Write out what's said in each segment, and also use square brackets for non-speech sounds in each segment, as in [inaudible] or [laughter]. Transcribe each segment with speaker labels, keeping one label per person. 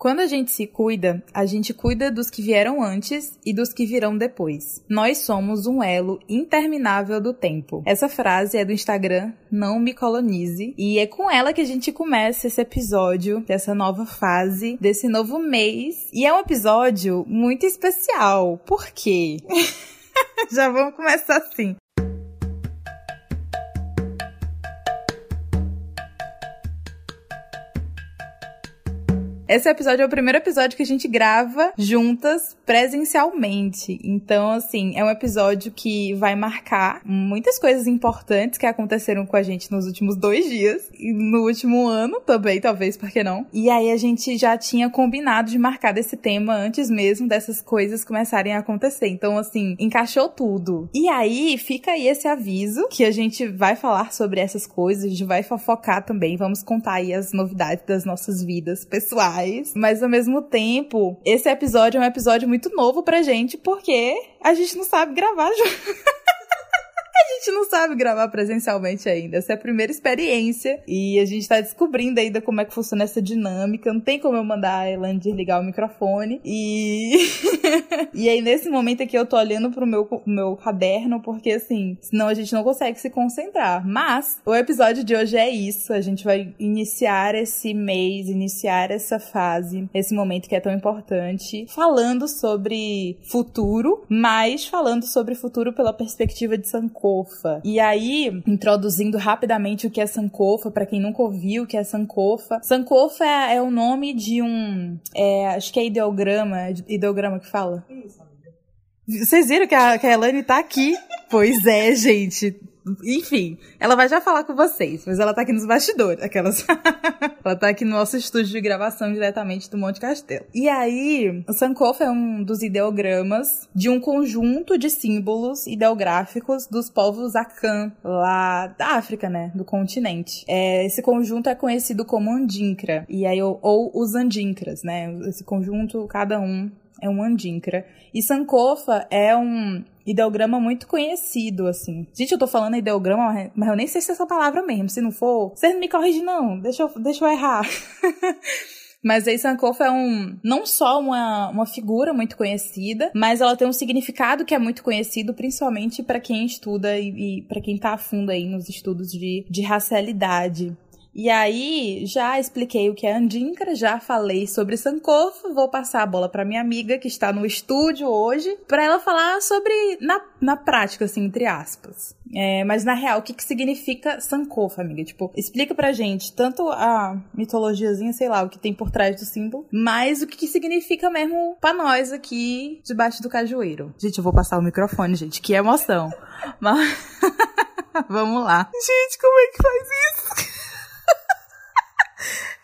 Speaker 1: Quando a gente se cuida, a gente cuida dos que vieram antes e dos que virão depois. Nós somos um elo interminável do tempo. Essa frase é do Instagram Não Me Colonize e é com ela que a gente começa esse episódio dessa nova fase, desse novo mês. E é um episódio muito especial. Por quê? [laughs] Já vamos começar assim. Esse episódio é o primeiro episódio que a gente grava juntas presencialmente. Então, assim, é um episódio que vai marcar muitas coisas importantes que aconteceram com a gente nos últimos dois dias. E no último ano também, talvez, por que não? E aí a gente já tinha combinado de marcar desse tema antes mesmo dessas coisas começarem a acontecer. Então, assim, encaixou tudo. E aí fica aí esse aviso que a gente vai falar sobre essas coisas, a gente vai fofocar também, vamos contar aí as novidades das nossas vidas pessoais mas ao mesmo tempo, esse episódio é um episódio muito novo pra gente, porque a gente não sabe gravar [laughs] junto. A gente não sabe gravar presencialmente ainda. Essa é a primeira experiência. E a gente tá descobrindo ainda como é que funciona essa dinâmica. Não tem como eu mandar a Elaine desligar o microfone. E. [laughs] e aí, nesse momento aqui, eu tô olhando pro meu, meu caderno, porque assim, senão a gente não consegue se concentrar. Mas o episódio de hoje é isso. A gente vai iniciar esse mês, iniciar essa fase, esse momento que é tão importante, falando sobre futuro, mas falando sobre futuro pela perspectiva de Sankofa Sankofa. E aí, introduzindo rapidamente o que é Sankofa, para quem nunca ouviu o que é Sankofa. Sankofa é, é o nome de um. É, acho que é ideograma. Ideograma que fala? Isso, amiga. Vocês viram que a, que a Elane tá aqui? pois é, gente. Enfim, ela vai já falar com vocês, mas ela tá aqui nos bastidores, aquelas. [laughs] ela tá aqui no nosso estúdio de gravação diretamente do Monte Castelo. E aí, o Sankofa é um dos ideogramas de um conjunto de símbolos ideográficos dos povos Akan, lá da África, né? Do continente. É, esse conjunto é conhecido como Andinkra, e aí, ou, ou os Andinkras, né? Esse conjunto, cada um é um Andinkra. E Sankofa é um ideograma muito conhecido, assim. Gente, eu tô falando ideograma, mas eu nem sei se é essa palavra mesmo. Se não for, você não me corrige, não. Deixa eu, deixa eu errar. [laughs] Mas a Sankofa é um, não só uma, uma figura muito conhecida, mas ela tem um significado que é muito conhecido, principalmente para quem estuda e, e para quem tá a fundo aí nos estudos de, de racialidade. E aí, já expliquei o que é Andinkra, já falei sobre Sankofa, vou passar a bola para minha amiga que está no estúdio hoje, para ela falar sobre, na, na prática, assim, entre aspas. É, mas na real, o que, que significa Sankofa, amiga? Tipo, explica pra gente tanto a mitologiazinha, sei lá, o que tem por trás do símbolo, mas o que, que significa mesmo pra nós aqui debaixo do cajueiro. Gente, eu vou passar o microfone, gente, que emoção. [laughs] mas. [laughs] Vamos lá.
Speaker 2: Gente, como é que faz isso?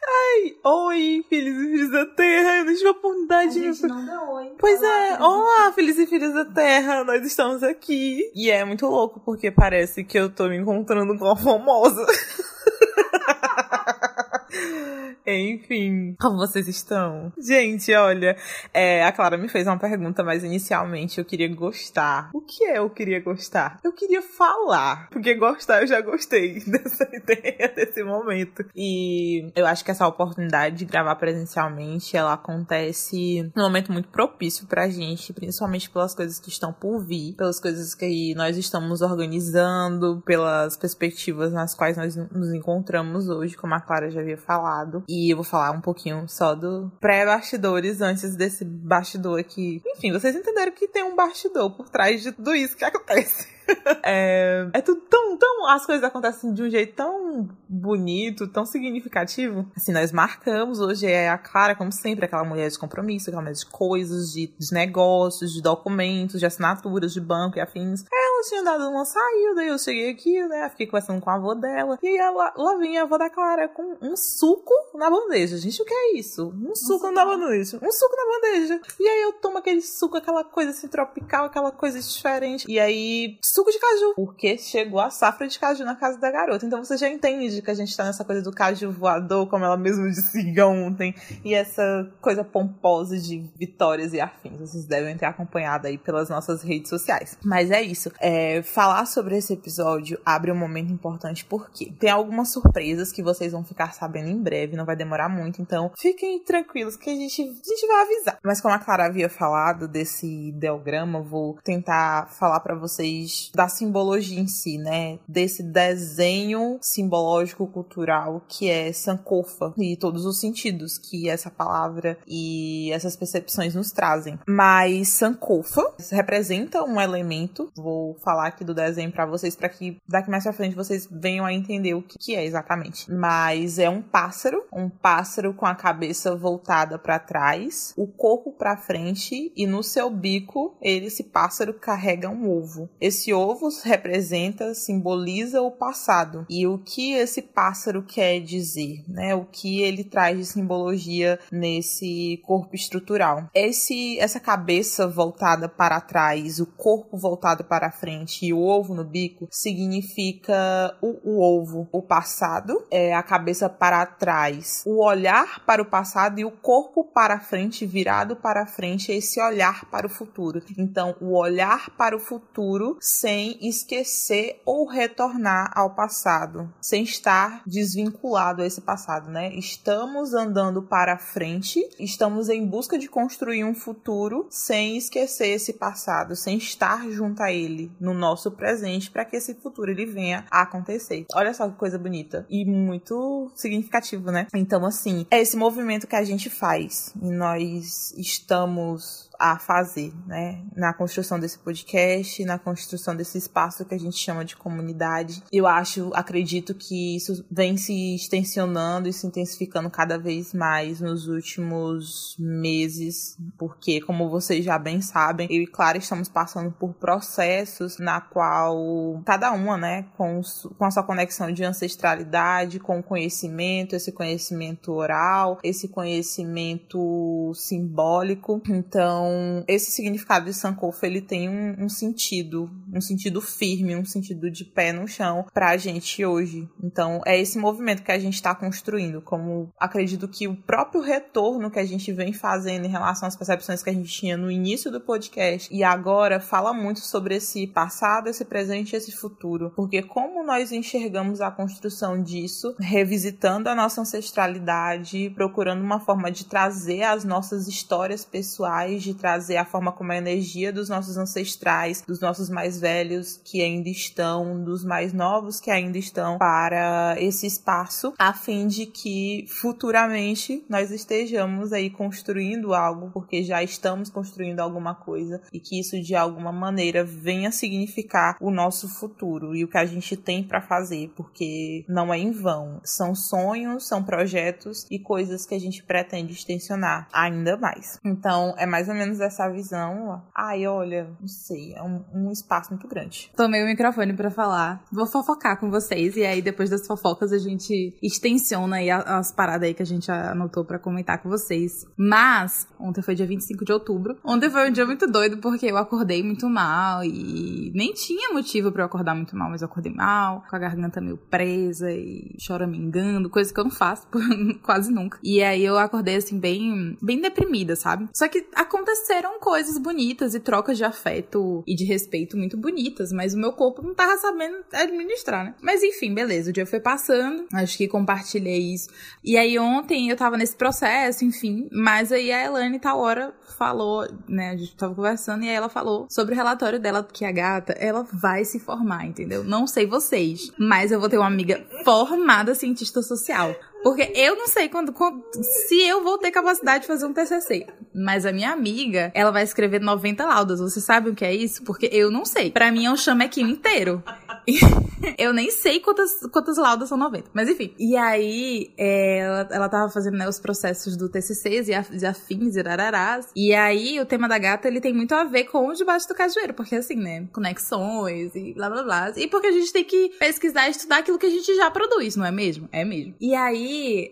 Speaker 2: Ai, oi, filhos e filhos da Terra. Eu não tive a oportunidade.
Speaker 1: A gente não deu oi.
Speaker 2: Pois olá, é, olá, filhos e filhas da Terra. Nós estamos aqui. E é muito louco, porque parece que eu tô me encontrando com a famosa. [laughs] [laughs] Enfim, como vocês estão? Gente, olha, é, a Clara me fez uma pergunta, mas inicialmente eu queria gostar. O que é eu queria gostar? Eu queria falar, porque gostar eu já gostei [laughs] dessa ideia, desse momento. E eu acho que essa oportunidade de gravar presencialmente, ela acontece num momento muito propício pra gente, principalmente pelas coisas que estão por vir, pelas coisas que nós estamos organizando, pelas perspectivas nas quais nós nos encontramos hoje, como a Clara já havia falado. E eu vou falar um pouquinho só do pré-bastidores antes desse bastidor aqui. Enfim, vocês entenderam que tem um bastidor por trás de tudo isso que acontece. [laughs] é, é tudo tão, tão. As coisas acontecem de um jeito tão bonito, tão significativo. Assim, nós marcamos hoje é a Clara, como sempre, aquela mulher de compromisso, aquela mulher de coisas, de, de negócios, de documentos, de assinaturas de banco e afins. Ela tinha dado uma saída, eu cheguei aqui, né? Fiquei conversando com a avó dela. E ela, lá vinha a avó da Clara com um suco na bandeja. Gente, o que é isso? Um suco na bandeja. Um suco na bandeja. E aí eu tomo aquele suco, aquela coisa assim tropical, aquela coisa diferente. E aí suco de caju, porque chegou a safra de caju na casa da garota. Então você já entende que a gente tá nessa coisa do caju voador, como ela mesmo disse [laughs] ontem, e essa coisa pomposa de vitórias e afins. Vocês devem ter acompanhado aí pelas nossas redes sociais. Mas é isso. É, falar sobre esse episódio abre um momento importante porque tem algumas surpresas que vocês vão ficar sabendo em breve, não vai demorar muito, então fiquem tranquilos que a gente, a gente vai avisar. Mas como a Clara havia falado desse ideograma, vou tentar falar para vocês da simbologia em si, né? Desse desenho simbológico cultural que é Sankofa e todos os sentidos que essa palavra e essas percepções nos trazem. Mas Sankofa representa um elemento, vou falar aqui do desenho para vocês para que daqui mais para frente vocês venham a entender o que é exatamente. Mas é um pássaro, um pássaro com a cabeça voltada para trás, o corpo para frente e no seu bico ele esse pássaro carrega um ovo. Esse ovo representa, simboliza o passado e o que esse pássaro quer dizer, né? O que ele traz de simbologia nesse corpo estrutural. Esse essa cabeça voltada para trás, o corpo voltado para frente e o ovo no bico significa o, o ovo, o passado, é a cabeça para trás, o olhar para o passado e o corpo para frente, virado para frente, é esse olhar para o futuro. Então, o olhar para o futuro sem esquecer ou retornar ao passado, sem estar desvinculado a esse passado, né? Estamos andando para frente, estamos em busca de construir um futuro sem esquecer esse passado, sem estar junto a ele no nosso presente para que esse futuro ele venha a acontecer. Olha só que coisa bonita e muito significativo, né? Então assim, é esse movimento que a gente faz e nós estamos a fazer, né? Na construção desse podcast, na construção desse espaço que a gente chama de comunidade. Eu acho, acredito que isso vem se extensionando e se intensificando cada vez mais nos últimos meses, porque, como vocês já bem sabem, eu e Clara estamos passando por processos na qual cada uma, né, com, com a sua conexão de ancestralidade, com o conhecimento, esse conhecimento oral, esse conhecimento simbólico. Então, então, esse significado de Sankofa, ele tem um, um, sentido, um sentido firme, um sentido de pé no chão pra gente hoje. Então, é esse movimento que a gente está construindo, como acredito que o próprio retorno que a gente vem fazendo em relação às percepções que a gente tinha no início do podcast e agora fala muito sobre esse passado, esse presente e esse futuro. Porque como nós enxergamos a construção disso, revisitando a nossa ancestralidade, procurando uma forma de trazer as nossas histórias pessoais, de trazer a forma como a energia dos nossos ancestrais, dos nossos mais velhos que ainda estão, dos mais novos que ainda estão para esse espaço, a fim de que futuramente nós estejamos aí construindo algo, porque já estamos construindo alguma coisa e que isso de alguma maneira venha significar o nosso futuro e o que a gente tem para fazer, porque não é em vão. São sonhos, são projetos e coisas que a gente pretende extensionar ainda mais. Então, é mais ou menos menos essa visão. Ai, olha, não sei, é um, um espaço muito grande.
Speaker 1: Tomei o microfone para falar. Vou fofocar com vocês e aí depois das fofocas a gente extensiona aí as paradas aí que a gente anotou para comentar com vocês. Mas, ontem foi dia 25 de outubro. Ontem foi um dia muito doido porque eu acordei muito mal e nem tinha motivo para eu acordar muito mal, mas eu acordei mal, com a garganta meio presa e choramingando, coisa que eu não faço [laughs] quase nunca. E aí eu acordei assim bem, bem deprimida, sabe? Só que aconteceu aconteceram coisas bonitas e trocas de afeto e de respeito muito bonitas, mas o meu corpo não tava sabendo administrar, né? Mas enfim, beleza, o dia foi passando, acho que compartilhei isso. E aí ontem eu tava nesse processo, enfim, mas aí a Elane tal hora falou, né, a gente tava conversando e aí ela falou sobre o relatório dela que a gata, ela vai se formar, entendeu? Não sei vocês, mas eu vou ter uma amiga formada cientista social. Porque eu não sei quando, quando, se eu vou ter capacidade de fazer um TCC. Mas a minha amiga, ela vai escrever 90 laudas. Você sabe o que é isso? Porque eu não sei. Para mim é um chamequinho inteiro. [laughs] eu nem sei quantas, quantas laudas são 90. Mas enfim. E aí, é, ela, ela tava fazendo né, os processos do TCCs e, e afins e rararás. E aí, o tema da gata, ele tem muito a ver com o debaixo do cajueiro. Porque assim, né? Conexões e blá blá blá. E porque a gente tem que pesquisar e estudar aquilo que a gente já produz, não é mesmo? É mesmo. E aí,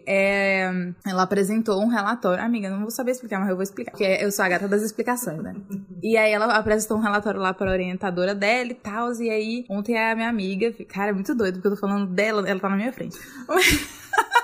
Speaker 1: é, ela apresentou um relatório. Amiga, não vou saber explicar, mas eu vou explicar. Porque eu sou a gata das explicações, né? e aí ela apresentou um relatório lá pra orientadora dela e tal. E aí, ontem a minha amiga. Cara, é muito doido, porque eu tô falando dela, ela tá na minha frente. [laughs]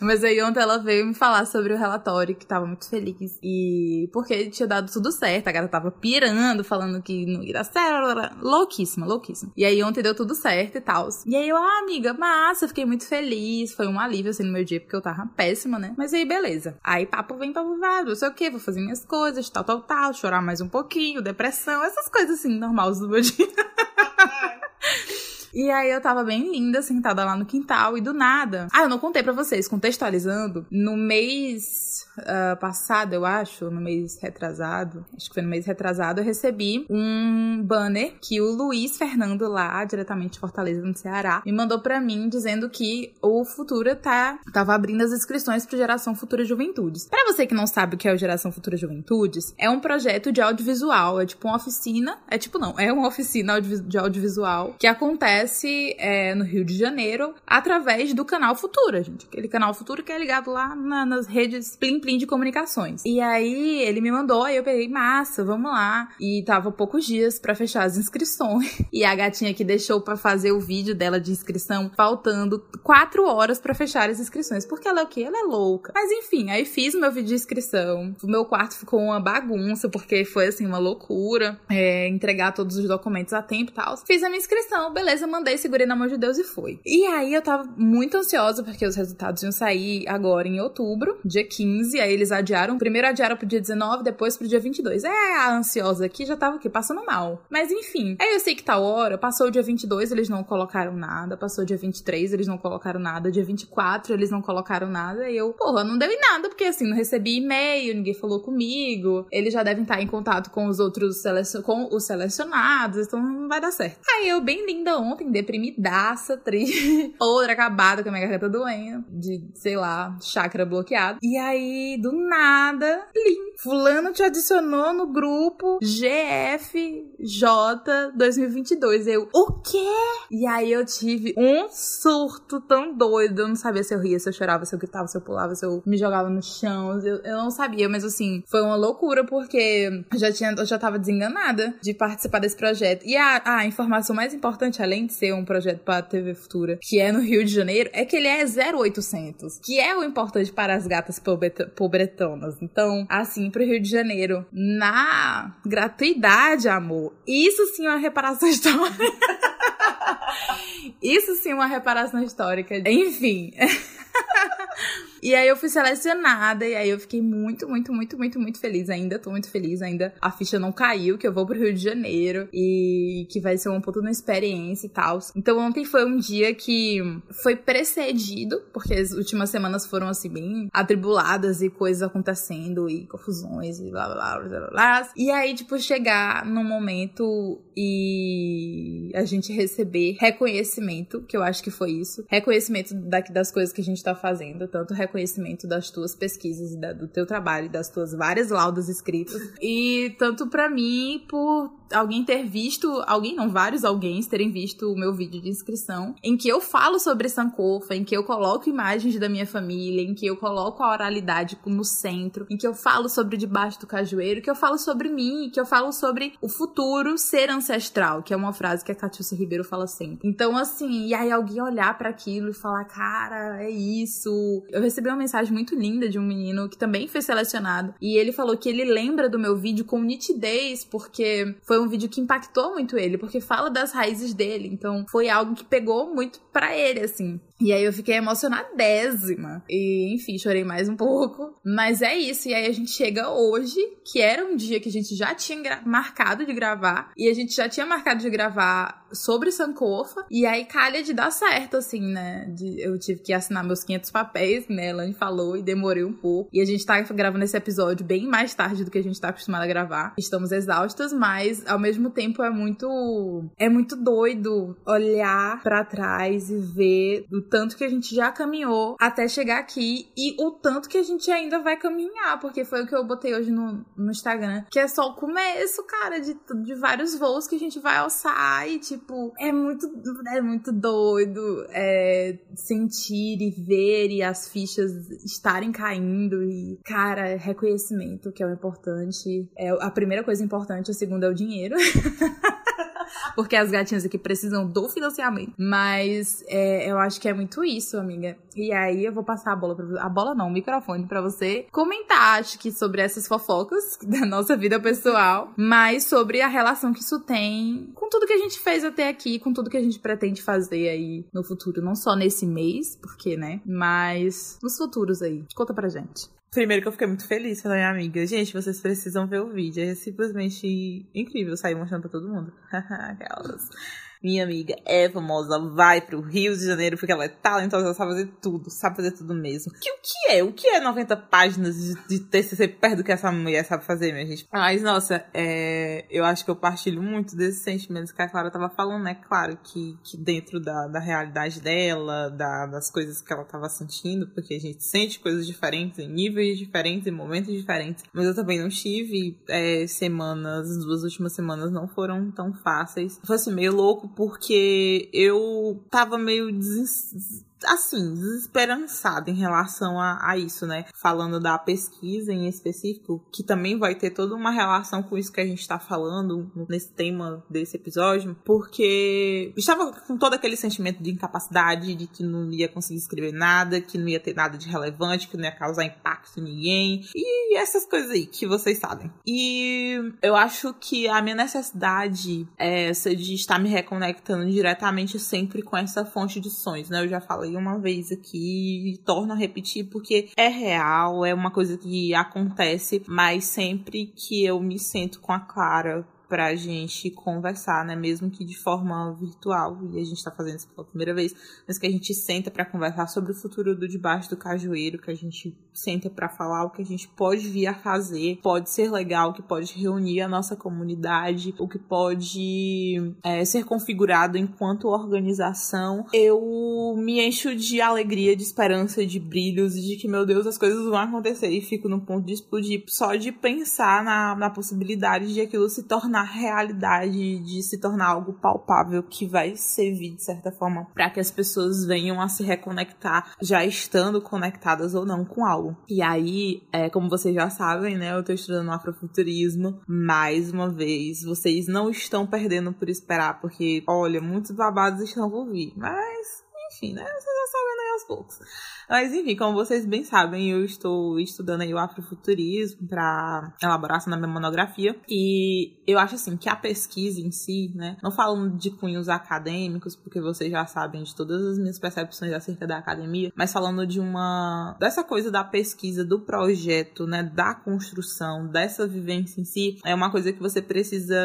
Speaker 1: Mas aí ontem ela veio me falar sobre o relatório, que tava muito feliz. E porque tinha dado tudo certo, a gata tava pirando, falando que não ia dar certo, louquíssima, louquíssima. E aí ontem deu tudo certo e tal. E aí eu, ah, amiga, massa, fiquei muito feliz. Foi um alívio assim no meu dia, porque eu tava péssima, né? Mas aí beleza. Aí papo vem, papo vai, não sei o que, vou fazer minhas coisas, tal, tal, tal, chorar mais um pouquinho, depressão, essas coisas assim, normais do meu dia. [laughs] E aí eu tava bem linda, sentada lá no quintal, e do nada. Ah, eu não contei para vocês, contextualizando. No mês uh, passado, eu acho, no mês retrasado, acho que foi no mês retrasado, eu recebi um banner que o Luiz Fernando lá, diretamente de Fortaleza, no Ceará, me mandou para mim dizendo que o Futura tá, tava abrindo as inscrições pro Geração Futura Juventudes. Para você que não sabe o que é o Geração Futura Juventudes, é um projeto de audiovisual, é tipo uma oficina, é tipo não, é uma oficina de audiovisual que acontece é, no Rio de Janeiro através do canal Futura, gente. Aquele canal Futura que é ligado lá na, nas redes Plim Plim de comunicações. E aí ele me mandou, aí eu peguei, massa, vamos lá. E tava poucos dias para fechar as inscrições. [laughs] E a gatinha que deixou para fazer o vídeo dela de inscrição, faltando quatro horas para fechar as inscrições. Porque ela é o quê? Ela é louca. Mas enfim, aí fiz meu vídeo de inscrição. O meu quarto ficou uma bagunça, porque foi assim, uma loucura. É, entregar todos os documentos a tempo e tal. Fiz a minha inscrição, beleza, mandei, segurei na mão de Deus e foi. E aí eu tava muito ansiosa, porque os resultados iam sair agora em outubro, dia 15 e aí eles adiaram. Primeiro adiaram pro dia 19, depois pro dia 22. É, a ansiosa aqui já tava aqui, passando mal. Mas enfim. Aí eu sei que tal hora, passou o dia 22, eles não colocaram nada. Passou o dia 23, eles não colocaram nada. Dia 24, eles não colocaram nada. E eu, porra, não deu em nada, porque assim, não recebi e-mail, ninguém falou comigo. Eles já devem estar em contato com os outros com os selecionados, então não vai dar certo. Aí eu, bem linda ontem, deprimidaça, triste, [laughs] outra acabada com a minha garganta doendo, de, sei lá, chakra bloqueado. E aí do nada, plim, fulano te adicionou no grupo GFJ 2022. Eu, o quê? E aí eu tive um surto tão doido. Eu não sabia se eu ria, se eu chorava, se eu gritava, se eu pulava, se eu me jogava no chão. Eu, eu não sabia, mas assim, foi uma loucura porque eu já tinha, eu já tava desenganada de participar desse projeto. E a, a informação mais importante, além de ser um projeto para a TV Futura, que é no Rio de Janeiro, é que ele é 0800, que é o importante para as gatas pobretonas. Então, assim, pro Rio de Janeiro, na gratuidade, amor, isso sim é uma reparação [laughs] histórica. isso sim é uma reparação histórica. Enfim. [laughs] E aí eu fui selecionada e aí eu fiquei muito, muito, muito, muito, muito feliz. Ainda tô muito feliz, ainda a ficha não caiu, que eu vou pro Rio de Janeiro e que vai ser uma puta experiência e tal. Então ontem foi um dia que foi precedido, porque as últimas semanas foram assim bem atribuladas e coisas acontecendo e confusões e blá blá blá blá blá. E aí, tipo, chegar num momento e a gente receber reconhecimento, que eu acho que foi isso. Reconhecimento daqui das coisas que a gente tá fazendo, tanto reconhecimento reconhecimento das tuas pesquisas e da, do teu trabalho, das tuas várias laudas escritas. E tanto para mim, por alguém ter visto, alguém não, vários alguém terem visto o meu vídeo de inscrição, em que eu falo sobre Sankofa, em que eu coloco imagens da minha família, em que eu coloco a oralidade no centro, em que eu falo sobre debaixo do cajueiro, que eu falo sobre mim, que eu falo sobre o futuro ser ancestral, que é uma frase que a Catiúcia Ribeiro fala sempre. Então, assim, e aí alguém olhar para aquilo e falar, cara, é isso. Eu recebi uma mensagem muito linda de um menino que também foi selecionado, e ele falou que ele lembra do meu vídeo com nitidez, porque foi foi um vídeo que impactou muito ele, porque fala das raízes dele. Então foi algo que pegou muito para ele, assim. E aí eu fiquei emocionadésima. E, enfim, chorei mais um pouco. Mas é isso. E aí a gente chega hoje, que era um dia que a gente já tinha marcado de gravar. E a gente já tinha marcado de gravar sobre Sankofa. E aí calha de dar certo, assim, né? De, eu tive que assinar meus 500 papéis, né? Elaine falou e demorei um pouco. E a gente tá gravando esse episódio bem mais tarde do que a gente tá acostumado a gravar. Estamos exaustas, mas ao mesmo tempo é muito. É muito doido olhar para trás e ver o tanto que a gente já caminhou até chegar aqui e o tanto que a gente ainda vai caminhar, porque foi o que eu botei hoje no, no Instagram, que é só o começo, cara, de, de vários voos que a gente vai alçar e, tipo, é muito, é muito doido é, sentir e ver e as fichas estarem caindo e, cara, reconhecimento, que é o importante. É a primeira coisa importante, a segunda é o dinheiro. [laughs] porque as gatinhas aqui precisam do financiamento. Mas é, eu acho que é muito isso, amiga. E aí eu vou passar a bola pra. A bola não, o microfone para você comentar, acho que sobre essas fofocas [laughs] da nossa vida pessoal, mas sobre a relação que isso tem com tudo que a gente fez até aqui, com tudo que a gente pretende fazer aí no futuro, não só nesse mês, porque, né? Mas nos futuros aí. Conta pra gente.
Speaker 2: Primeiro que eu fiquei muito feliz pela minha amiga. Gente, vocês precisam ver o vídeo. É simplesmente incrível sair mostrando pra todo mundo. [laughs] Aquelas minha amiga é famosa, vai pro Rio de Janeiro porque ela é talentosa, sabe fazer tudo, sabe fazer tudo mesmo. Que, o que é? O que é 90 páginas de, de TCC perto do que essa mulher sabe fazer, minha gente? Mas, nossa, é, eu acho que eu partilho muito desses sentimentos que a Clara tava falando, né? Claro que, que dentro da, da realidade dela, da, das coisas que ela tava sentindo, porque a gente sente coisas diferentes, em níveis diferentes, em momentos diferentes. Mas eu também não tive é, semanas, as duas últimas semanas não foram tão fáceis. Foi assim, meio louco porque eu tava meio des assim, desesperançada em relação a, a, isso, né? Falando da pesquisa em específico, que também vai ter toda uma relação com isso que a gente está falando nesse tema desse episódio, porque estava com todo aquele sentimento de incapacidade, de que não ia conseguir escrever nada, que não ia ter nada de relevante, que não ia causar impacto em ninguém, e essas coisas aí que vocês sabem. E eu acho que a minha necessidade é essa de estar me reconectando diretamente sempre com essa fonte de sonhos, né? Eu já falei falei uma vez aqui e torno a repetir porque é real, é uma coisa que acontece, mas sempre que eu me sento com a Clara pra gente conversar, né? Mesmo que de forma virtual, e a gente tá fazendo isso pela primeira vez, mas que a gente senta para conversar sobre o futuro do debaixo do cajueiro, que a gente senta para falar o que a gente pode vir a fazer, pode ser legal, que pode reunir a nossa comunidade, o que pode é, ser configurado enquanto organização. Eu me encho de alegria, de esperança, de brilhos de que, meu Deus, as coisas vão acontecer e fico no ponto de explodir só de pensar na, na possibilidade de aquilo se tornar tornar realidade, de se tornar algo palpável que vai servir de certa forma para que as pessoas venham a se reconectar, já estando conectadas ou não com algo. E aí, é, como vocês já sabem, né, eu tô estudando afrofuturismo. Mais uma vez, vocês não estão perdendo por esperar, porque, olha, muitos babados estão por vir. Mas, enfim, né, vocês já sabem aos poucos. Mas enfim, como vocês bem sabem, eu estou estudando aí o afrofuturismo para elaborar na minha monografia. E eu acho assim que a pesquisa em si, né, não falando de cunhos acadêmicos, porque vocês já sabem de todas as minhas percepções acerca da academia, mas falando de uma dessa coisa da pesquisa, do projeto, né, da construção, dessa vivência em si, é uma coisa que você precisa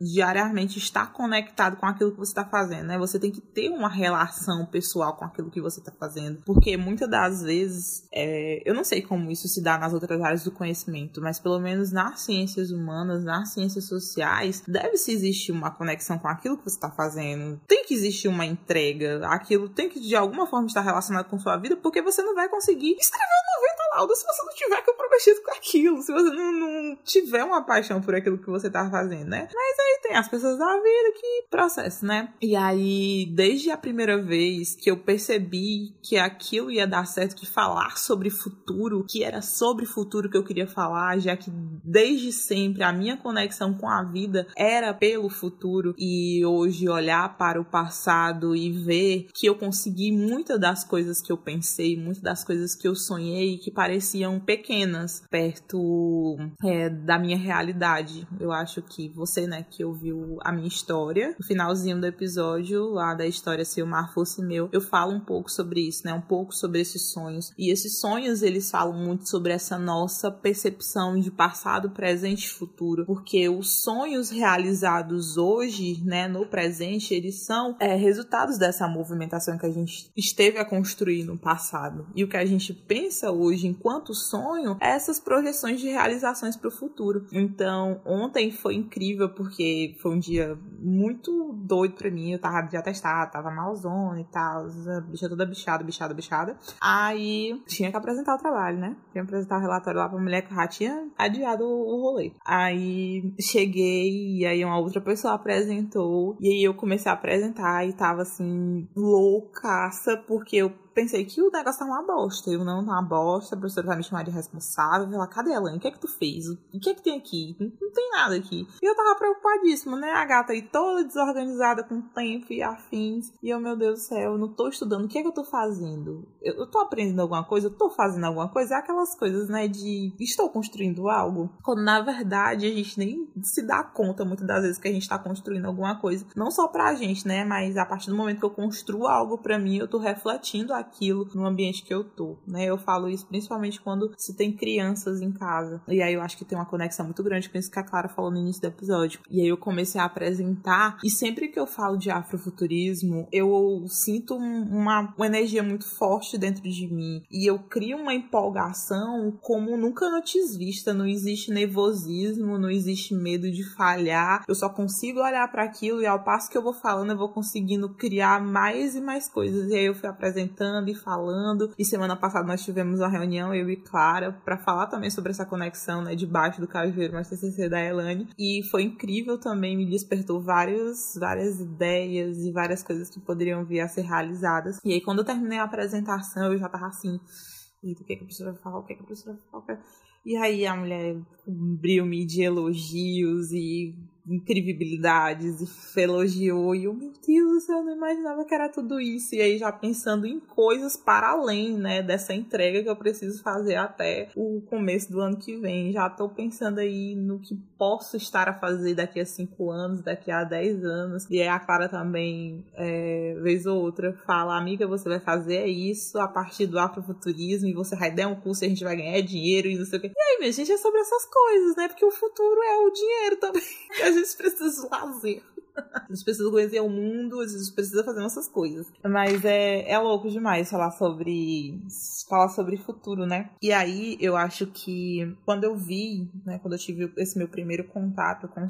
Speaker 2: diariamente estar conectado com aquilo que você está fazendo, né? Você tem que ter uma relação pessoal com aquilo que você está fazendo, porque muitas das vezes, é, eu não sei como isso se dá nas outras áreas do conhecimento, mas pelo menos nas ciências humanas, nas ciências sociais, deve-se existir uma conexão com aquilo que você está fazendo. Tem que existir uma entrega, aquilo tem que de alguma forma estar relacionado com sua vida, porque você não vai conseguir escrever 90 laudas se você não tiver comprometido com aquilo, se você não, não tiver uma paixão por aquilo que você está fazendo, né? Mas aí tem as pessoas da vida que processo, né? E aí, desde a primeira vez que eu percebi que aquilo ia dar certo, que falar sobre futuro, que era sobre futuro que eu queria falar, já que desde sempre a minha conexão com a vida era pelo futuro e hoje olhar para o passado e ver que eu consegui muitas das coisas que eu pensei, muitas das coisas que eu sonhei que pareciam pequenas perto é, da minha realidade. Eu acho que você, né, que ouviu a minha história, no finalzinho do episódio lá da história Se o Mar Fosse Meu, eu falo um pouco sobre isso, né? Um pouco sobre esses sonhos. E esses sonhos, eles falam muito sobre essa nossa percepção de passado, presente e futuro. Porque os sonhos realizados hoje, né, no presente, eles são é, resultados dessa movimentação que a gente esteve a construir no passado. E o que a gente pensa hoje enquanto sonho é essas projeções de realizações para o futuro. Então, ontem foi incrível porque foi um dia muito doido pra mim. Eu tava de atestado, tava malzona e tal. Bicha toda bichada, bichada, bichada. Aí tinha que apresentar o trabalho, né? Tinha que apresentar o relatório lá pra mulher que já tinha adiado o rolê. Aí cheguei e aí uma outra pessoa apresentou. E aí eu comecei a apresentar e tava assim, loucaça, porque eu pensei que o negócio tá uma bosta. Eu não, tá uma bosta, a professora vai me chamar de responsável. Ela, cadê a Elaine? O que é que tu fez? O que é que tem aqui? Não, não tem nada aqui. E eu tava preocupadíssima, né? A gata aí toda desorganizada com tempo e afins. E eu, meu Deus do céu, eu não tô estudando. O que é que eu tô fazendo? Eu, eu tô aprendendo alguma coisa? Eu tô fazendo alguma coisa? É aquelas coisas, né? De estou construindo algo. Quando na verdade a gente nem se dá conta muitas das vezes que a gente tá construindo alguma coisa. Não só pra gente, né? Mas a partir do momento que eu construo algo para mim, eu tô refletindo aquilo no ambiente que eu tô, né? Eu falo isso principalmente quando se tem crianças em casa. E aí eu acho que tem uma conexão muito grande com isso que a Clara falou no início do episódio. E aí eu comecei a apresentar, e sempre que eu falo de afrofuturismo, eu sinto uma, uma energia muito forte dentro de mim. E eu crio uma empolgação como nunca antes vista. Não existe nervosismo, não existe medo de falhar. Eu só consigo olhar para aquilo e ao passo que eu vou falando, eu vou conseguindo criar mais e mais coisas. E aí eu fui apresentando e falando. E semana passada nós tivemos uma reunião, eu e Clara, para falar também sobre essa conexão, né, debaixo do cajueiro, mais TCC da Elane. E foi incrível também, me despertou vários, várias ideias e várias coisas que poderiam vir a ser realizadas. E aí quando eu terminei a apresentação, eu já tava assim, o que é que eu preciso falar? O que é que eu preciso falar? E aí a mulher cobriu-me de elogios e increvibilidades e elogiou e eu, meu Deus eu não imaginava que era tudo isso. E aí já pensando em coisas para além, né, dessa entrega que eu preciso fazer até o começo do ano que vem. Já tô pensando aí no que posso estar a fazer daqui a cinco anos, daqui a dez anos. E aí a Clara também, é, vez ou outra, fala, amiga, você vai fazer isso a partir do afrofuturismo e você vai dar um curso e a gente vai ganhar dinheiro e não sei o quê. E aí, minha gente, é sobre essas coisas, né? Porque o futuro é o dinheiro também. [laughs] Gente precisa fazer. A gente precisa conhecer o mundo, a gente precisa fazer nossas coisas. Mas é, é louco demais falar sobre. falar sobre futuro, né? E aí eu acho que quando eu vi, né, quando eu tive esse meu primeiro contato com,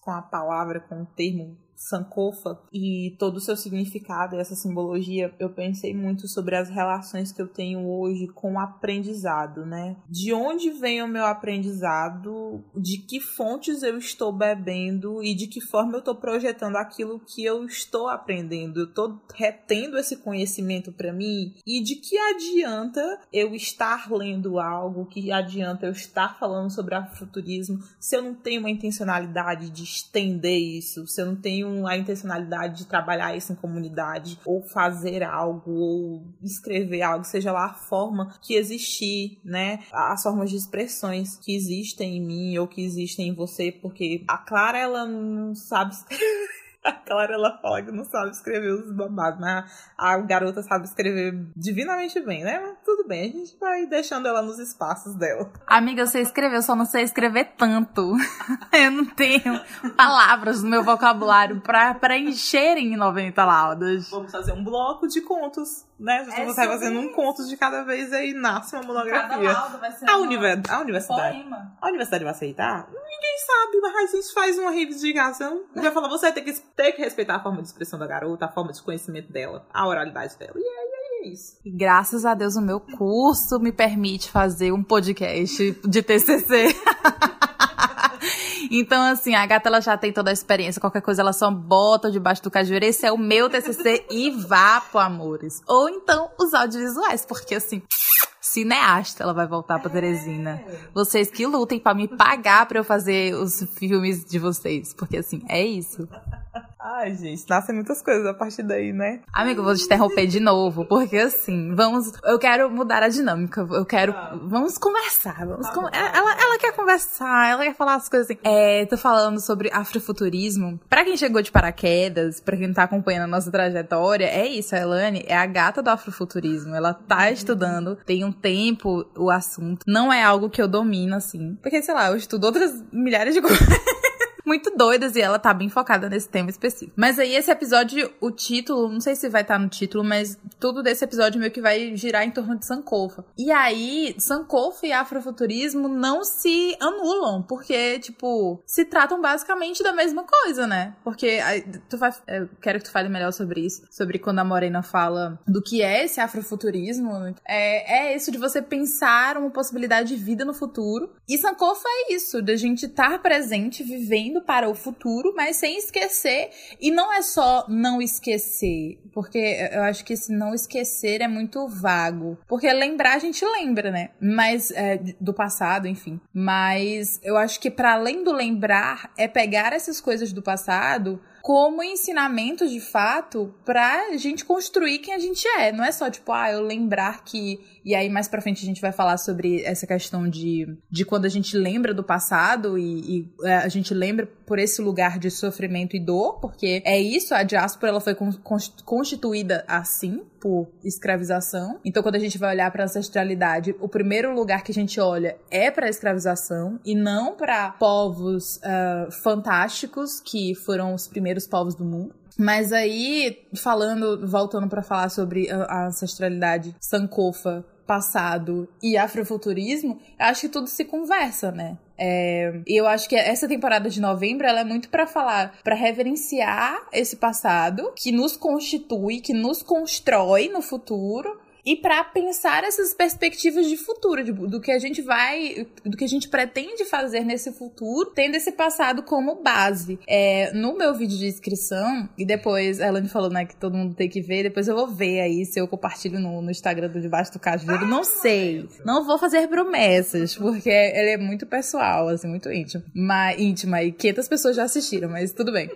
Speaker 2: com a palavra, com o termo Sankofa e todo o seu significado e essa simbologia, eu pensei muito sobre as relações que eu tenho hoje com o aprendizado, né? De onde vem o meu aprendizado, de que fontes eu estou bebendo? E de que forma eu estou projetando aquilo que eu estou aprendendo. Eu estou retendo esse conhecimento para mim? E de que adianta eu estar lendo algo, que adianta eu estar falando sobre afrofuturismo se eu não tenho uma intencionalidade de estender isso, se eu não tenho a intencionalidade de trabalhar isso em comunidade, ou fazer algo, ou escrever algo, seja lá a forma que existir, né? As formas de expressões que existem em mim ou que existem em você, porque a Clara, ela não sabe. [laughs] [laughs] A Clara, ela fala que não sabe escrever os babados, mas a garota sabe escrever divinamente bem, né? Mas tudo bem, a gente vai deixando ela nos espaços dela.
Speaker 1: Amiga, eu sei escrever, eu só não sei escrever tanto. [laughs] eu não tenho palavras no meu vocabulário pra preencherem 90 laudas.
Speaker 2: Vamos fazer um bloco de contos, né? A gente é vai fazendo um conto de cada vez aí nasce uma monografia. Cada laudo vai ser a, univers a universidade. Poema. A universidade vai aceitar? Ninguém sabe, mas a gente faz uma reivindicação e vai falar, você vai ter que ter que respeitar a forma de expressão da garota, a forma de conhecimento dela, a oralidade dela. E aí é isso.
Speaker 1: E graças a Deus o meu curso me permite fazer um podcast de TCC. [laughs] Então, assim, a gata ela já tem toda a experiência. Qualquer coisa ela só bota debaixo do cajueiro. Esse é o meu TCC e vá pro amores. Ou então os audiovisuais, porque assim cineasta, ela vai voltar pra Teresina. Vocês que lutem para me pagar para eu fazer os filmes de vocês, porque assim, é isso.
Speaker 2: Ai, gente, nascem muitas coisas a partir daí, né?
Speaker 1: Amigo, vou te interromper de novo, porque assim, vamos. Eu quero mudar a dinâmica. Eu quero. Ah. Vamos conversar. Vamos com... bom, ela, ela quer conversar, ela quer falar as coisas assim. É, tô falando sobre afrofuturismo. Pra quem chegou de paraquedas, pra quem tá acompanhando a nossa trajetória, é isso. A Elane é a gata do afrofuturismo. Ela tá uhum. estudando, tem um tempo o assunto. Não é algo que eu domino, assim. Porque, sei lá, eu estudo outras milhares de coisas [laughs] muito doidas e ela tá bem focada nesse tema específico. Mas aí esse episódio, o título, não sei se vai estar tá no título, mas tudo desse episódio meio que vai girar em torno de Sankofa. E aí, Sankofa e afrofuturismo não se anulam, porque, tipo, se tratam basicamente da mesma coisa, né? Porque aí, tu vai, eu quero que tu fale melhor sobre isso, sobre quando a Morena fala do que é esse afrofuturismo. É, é isso de você pensar uma possibilidade de vida no futuro. E Sankofa é isso, da gente estar presente, vivendo vivendo para o futuro, mas sem esquecer. E não é só não esquecer, porque eu acho que esse não esquecer é muito vago. Porque lembrar a gente lembra, né? Mas é, do passado, enfim. Mas eu acho que para além do lembrar, é pegar essas coisas do passado como ensinamento de fato pra gente construir quem a gente é. Não é só tipo, ah, eu lembrar que. E aí mais pra frente a gente vai falar sobre essa questão de, de quando a gente lembra do passado e, e é, a gente lembra por esse lugar de sofrimento e dor, porque é isso, a diáspora ela foi constituída assim, por escravização. Então, quando a gente vai olhar para ancestralidade, o primeiro lugar que a gente olha é para escravização e não para povos uh, fantásticos que foram os primeiros povos do mundo. Mas aí, falando, voltando para falar sobre a ancestralidade sankofa passado e afrofuturismo, acho que tudo se conversa, né? É, eu acho que essa temporada de novembro ela é muito para falar, para reverenciar esse passado que nos constitui, que nos constrói no futuro e para pensar essas perspectivas de futuro, de, do que a gente vai, do que a gente pretende fazer nesse futuro, tendo esse passado como base. É, no meu vídeo de inscrição, e depois a Elaine falou, né, que todo mundo tem que ver, depois eu vou ver aí se eu compartilho no, no Instagram do Debaixo do Cajueiro, não sei. Não vou fazer promessas, porque ele é muito pessoal, assim, muito íntimo. Mas, íntima, e 500 pessoas já assistiram, mas tudo bem.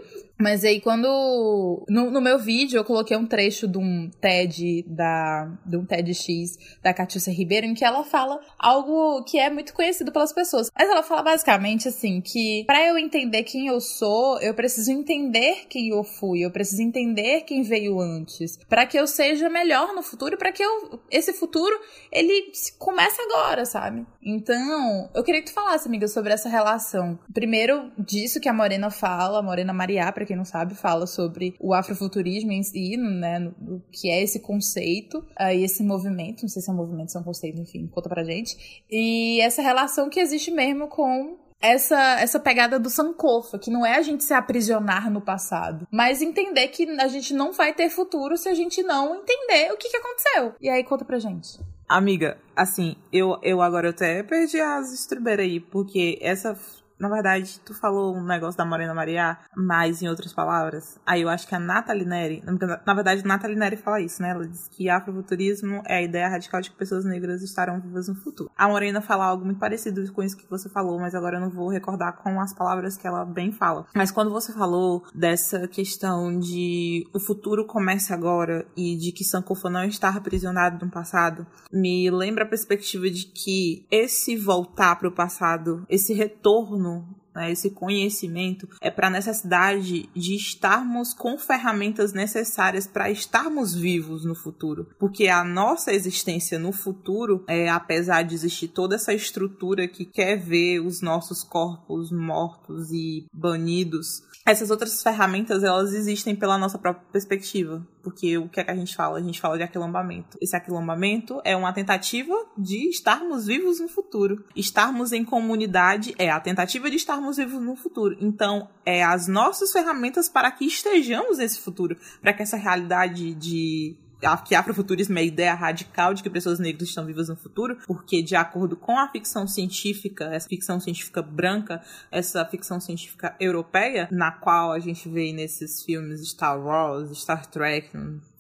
Speaker 1: Mas aí quando. No, no, meu vídeo eu coloquei um trecho de um TED da. de um TEDx da Catiúcia Ribeiro, em que ela fala algo que é muito conhecido pelas pessoas. Mas ela fala basicamente assim: que para eu entender quem eu sou, eu preciso entender quem eu fui, eu preciso entender quem veio antes. para que eu seja melhor no futuro, para que eu. Esse futuro, ele comece agora, sabe? Então, eu queria que tu falasse, amiga, sobre essa relação. Primeiro, disso que a Morena fala, a Morena Mariá, pra quem não sabe, fala sobre o afrofuturismo em si, né? O que é esse conceito uh, esse movimento. Não sei se é um movimento, se é um conceito, enfim, conta pra gente. E essa relação que existe mesmo com essa, essa pegada do Sankofa, que não é a gente se aprisionar no passado, mas entender que a gente não vai ter futuro se a gente não entender o que, que aconteceu. E aí, conta pra gente.
Speaker 2: Amiga, assim, eu, eu agora até perdi as estribeiras aí, porque essa na verdade, tu falou um negócio da Morena Maria, mas em outras palavras. Aí eu acho que a Nathalie Neri, na verdade, Nathalie Neri fala isso, né? Ela diz que afrofuturismo é a ideia radical de que pessoas negras estarão vivas no futuro. A Morena fala algo muito parecido com isso que você falou, mas agora eu não vou recordar com as palavras que ela bem fala. Mas quando você falou dessa questão de o futuro começa agora e de que Sankofa não está aprisionado no passado, me lembra a perspectiva de que esse voltar para o passado, esse retorno né, esse conhecimento é para a necessidade de estarmos com ferramentas necessárias para estarmos vivos no futuro. Porque a nossa existência no futuro, é, apesar de existir toda essa estrutura que quer ver os nossos corpos mortos e banidos, essas outras ferramentas elas existem pela nossa própria perspectiva. Porque o que é que a gente fala? A gente fala de aquilombamento. Esse aquilombamento é uma tentativa de estarmos vivos no futuro. Estarmos em comunidade é a tentativa de estarmos vivos no futuro. Então, é as nossas ferramentas para que estejamos nesse futuro. Para que essa realidade de que afrofuturismo é a ideia radical de que pessoas negras estão vivas no futuro, porque de acordo com a ficção científica, essa ficção científica branca, essa ficção científica europeia, na qual a gente vê nesses filmes Star Wars, Star Trek,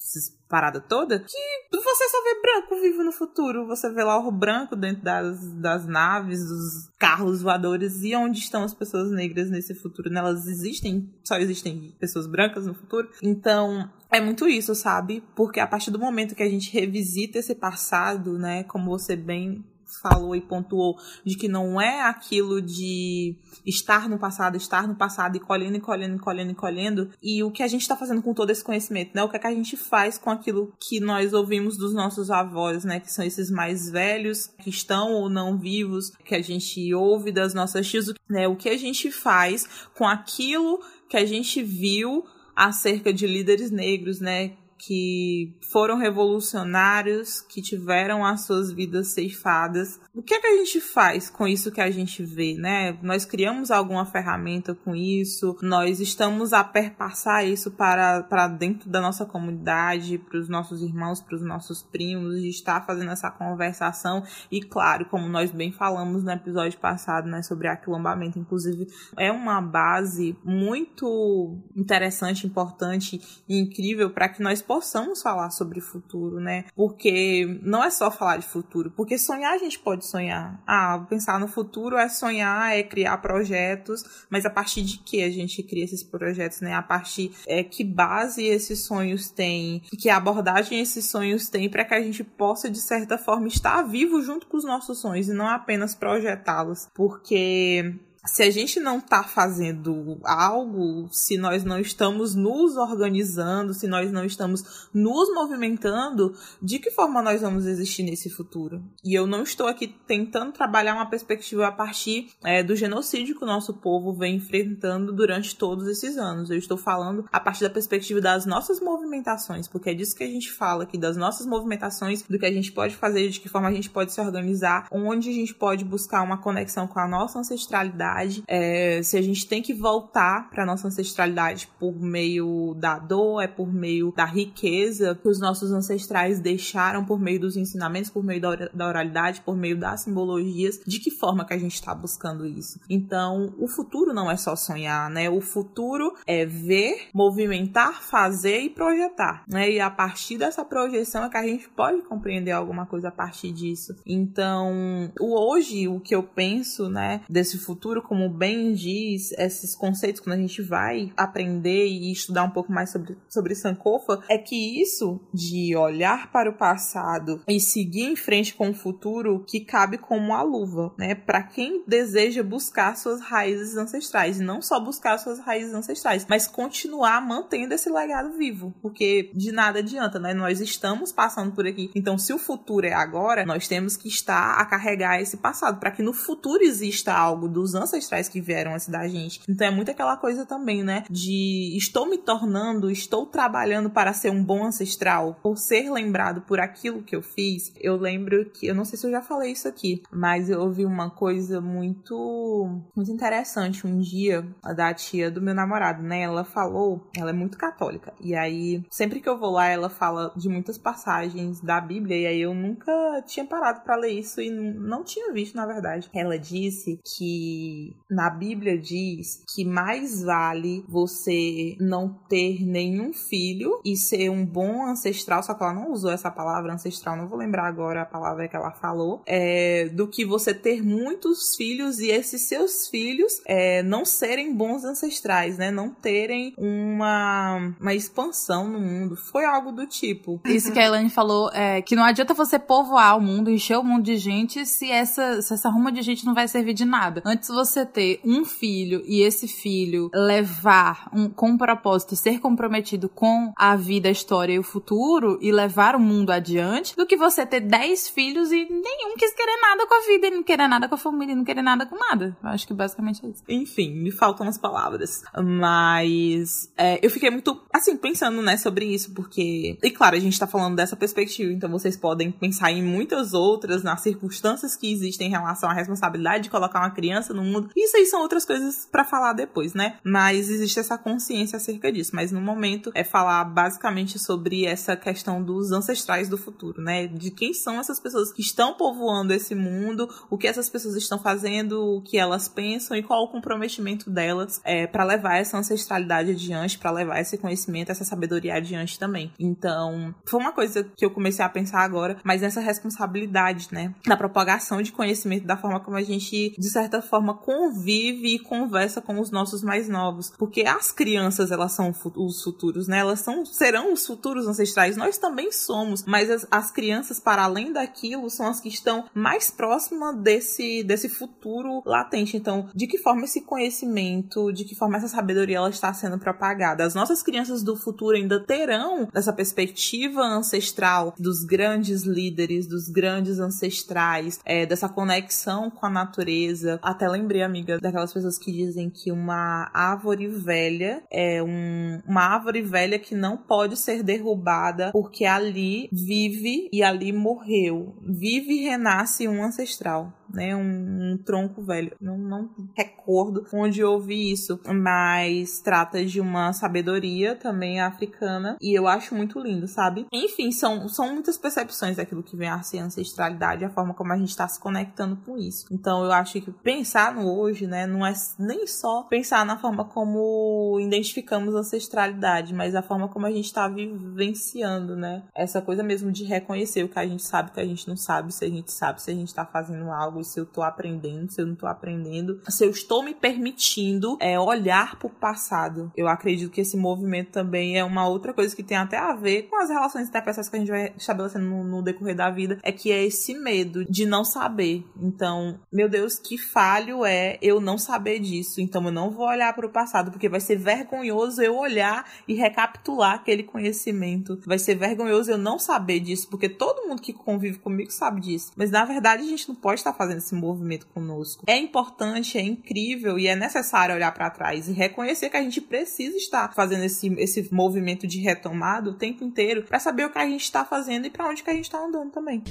Speaker 2: esses parada toda, que você só vê branco vivo no futuro. Você vê lá o branco dentro das, das naves, dos carros voadores. E onde estão as pessoas negras nesse futuro? Né? Elas existem, só existem pessoas brancas no futuro. Então, é muito isso, sabe? Porque a partir do momento que a gente revisita esse passado, né, como você bem falou e pontuou de que não é aquilo de estar no passado, estar no passado e colhendo e colhendo e colhendo e colhendo. E o que a gente está fazendo com todo esse conhecimento, né? O que, é que a gente faz com aquilo que nós ouvimos dos nossos avós, né? Que são esses mais velhos, que estão ou não vivos, que a gente ouve das nossas tias, né? O que a gente faz com aquilo que a gente viu acerca de líderes negros, né? Que foram revolucionários, que tiveram as suas vidas ceifadas. O que é que a gente faz com isso que a gente vê, né? Nós criamos alguma ferramenta com isso, nós estamos a perpassar isso para, para dentro da nossa comunidade, para os nossos irmãos, para os nossos primos, de estar fazendo essa conversação. E claro, como nós bem falamos no episódio passado, né, sobre aquilombamento, inclusive, é uma base muito interessante, importante e incrível para que nós possamos falar sobre futuro, né? Porque não é só falar de futuro, porque sonhar a gente pode sonhar. Ah, pensar no futuro é sonhar, é criar projetos, mas a partir de que a gente cria esses projetos, né? A partir é que base esses sonhos têm, que abordagem esses sonhos têm para que a gente possa de certa forma estar vivo junto com os nossos sonhos e não apenas projetá-los, porque se a gente não está fazendo algo, se nós não estamos nos organizando, se nós não estamos nos movimentando, de que forma nós vamos existir nesse futuro? E eu não estou aqui tentando trabalhar uma perspectiva a partir é, do genocídio que o nosso povo vem enfrentando durante todos esses anos. Eu estou falando a partir da perspectiva das nossas movimentações, porque é disso que a gente fala aqui, das nossas movimentações, do que a gente pode fazer, de que forma a gente pode se organizar, onde a gente pode buscar uma conexão com a nossa ancestralidade ancestralidade, é, se a gente tem que voltar para nossa ancestralidade por meio da dor, é por meio da riqueza que os nossos ancestrais deixaram por meio dos ensinamentos, por meio da oralidade, por meio das simbologias, de que forma que a gente está buscando isso. Então, o futuro não é só sonhar, né? O futuro é ver, movimentar, fazer e projetar, né? E a partir dessa projeção é que a gente pode compreender alguma coisa a partir disso. Então, o hoje, o que eu penso, né, desse futuro como bem diz, esses conceitos, quando a gente vai aprender e estudar um pouco mais sobre, sobre Sankofa, é que isso de olhar para o passado e seguir em frente com o futuro que cabe como a luva, né? Para quem deseja buscar suas raízes ancestrais, e não só buscar suas raízes ancestrais, mas continuar mantendo esse legado vivo, porque de nada adianta, né? Nós estamos passando por aqui. Então, se o futuro é agora, nós temos que estar a carregar esse passado para que no futuro exista algo dos ancestrais ancestrais que vieram antes da gente. Então é muito aquela coisa também, né? De estou me tornando, estou trabalhando para ser um bom ancestral, por ser lembrado por aquilo que eu fiz. Eu lembro que, eu não sei se eu já falei isso aqui, mas eu ouvi uma coisa muito, muito interessante um dia da tia do meu namorado, né? Ela falou, ela é muito católica, e aí sempre que eu vou lá, ela fala de muitas passagens da Bíblia, e aí eu nunca tinha parado para ler isso e não tinha visto, na verdade. Ela disse que na Bíblia diz que mais vale você não ter nenhum filho e ser um bom ancestral, só que ela não usou essa palavra ancestral, não vou lembrar agora a palavra que ela falou, é, do que você ter muitos filhos e esses seus filhos é, não serem bons ancestrais, né? Não terem uma, uma expansão no mundo. Foi algo do tipo.
Speaker 1: Isso que a Elaine falou, é que não adianta você povoar o mundo, encher o mundo de gente se essa, se essa ruma de gente não vai servir de nada. Antes você você ter um filho e esse filho levar um, com um propósito, ser comprometido com a vida, a história e o futuro e levar o mundo adiante, do que você ter dez filhos e nenhum quis querer nada com a vida, não querer nada com a família, não querer nada com nada. Eu acho que basicamente é isso.
Speaker 2: Enfim, me faltam as palavras. Mas é, eu fiquei muito, assim, pensando, né, sobre isso, porque. E claro, a gente tá falando dessa perspectiva, então vocês podem pensar em muitas outras, nas circunstâncias que existem em relação à responsabilidade de colocar uma criança no mundo mundo. Isso aí são outras coisas para falar depois, né? Mas existe essa consciência acerca disso. Mas no momento é falar basicamente sobre essa questão dos ancestrais do futuro, né? De quem são essas pessoas que estão povoando esse mundo, o que essas pessoas estão fazendo, o que elas pensam e qual o comprometimento delas é, para levar essa ancestralidade adiante, para levar esse conhecimento, essa sabedoria adiante também. Então, foi uma coisa que eu comecei a pensar agora, mas nessa responsabilidade, né? Da propagação de conhecimento, da forma como a gente, de certa forma, convive e conversa com os nossos mais novos, porque as crianças elas são os futuros, né? Elas são serão os futuros ancestrais. Nós também somos, mas as, as crianças para além daquilo são as que estão mais próximas desse desse futuro latente. Então, de que forma esse conhecimento, de que forma essa sabedoria ela está sendo propagada? As nossas crianças do futuro ainda terão essa perspectiva ancestral dos grandes líderes, dos grandes ancestrais, é, dessa conexão com a natureza, até lembrar lembrei, amiga, daquelas pessoas que dizem que uma árvore velha é um, uma árvore velha que não pode ser derrubada porque ali vive e ali morreu. Vive e renasce um ancestral né? Um, um, tronco velho. Não, não recordo onde eu ouvi isso, mas trata de uma sabedoria também africana e eu acho muito lindo, sabe? Enfim, são, são muitas percepções daquilo que vem a ser ancestralidade, a forma como a gente está se conectando com isso. Então eu acho que pensar no hoje, né, não é nem só pensar na forma como identificamos ancestralidade, mas a forma como a gente está vivenciando, né? Essa coisa mesmo de reconhecer o que a gente sabe, o que a gente não sabe, se a gente sabe, se a gente está fazendo algo se eu tô aprendendo, se eu não tô aprendendo, se eu estou me permitindo é, olhar pro passado. Eu acredito que esse movimento também é uma outra coisa que tem até a ver com as relações interpessoais que a gente vai estabelecendo no, no decorrer da vida, é que é esse medo de não saber. Então, meu Deus, que falho é eu não saber disso. Então, eu não vou olhar para o passado, porque vai ser vergonhoso eu olhar e recapitular aquele conhecimento. Vai ser vergonhoso eu não saber disso, porque todo mundo que convive comigo sabe disso. Mas na verdade, a gente não pode estar fazendo fazendo esse movimento conosco. É importante, é incrível e é necessário olhar para trás e reconhecer que a gente precisa estar fazendo esse, esse movimento de retomada o tempo inteiro para saber o que a gente está fazendo e para onde que a gente está andando também.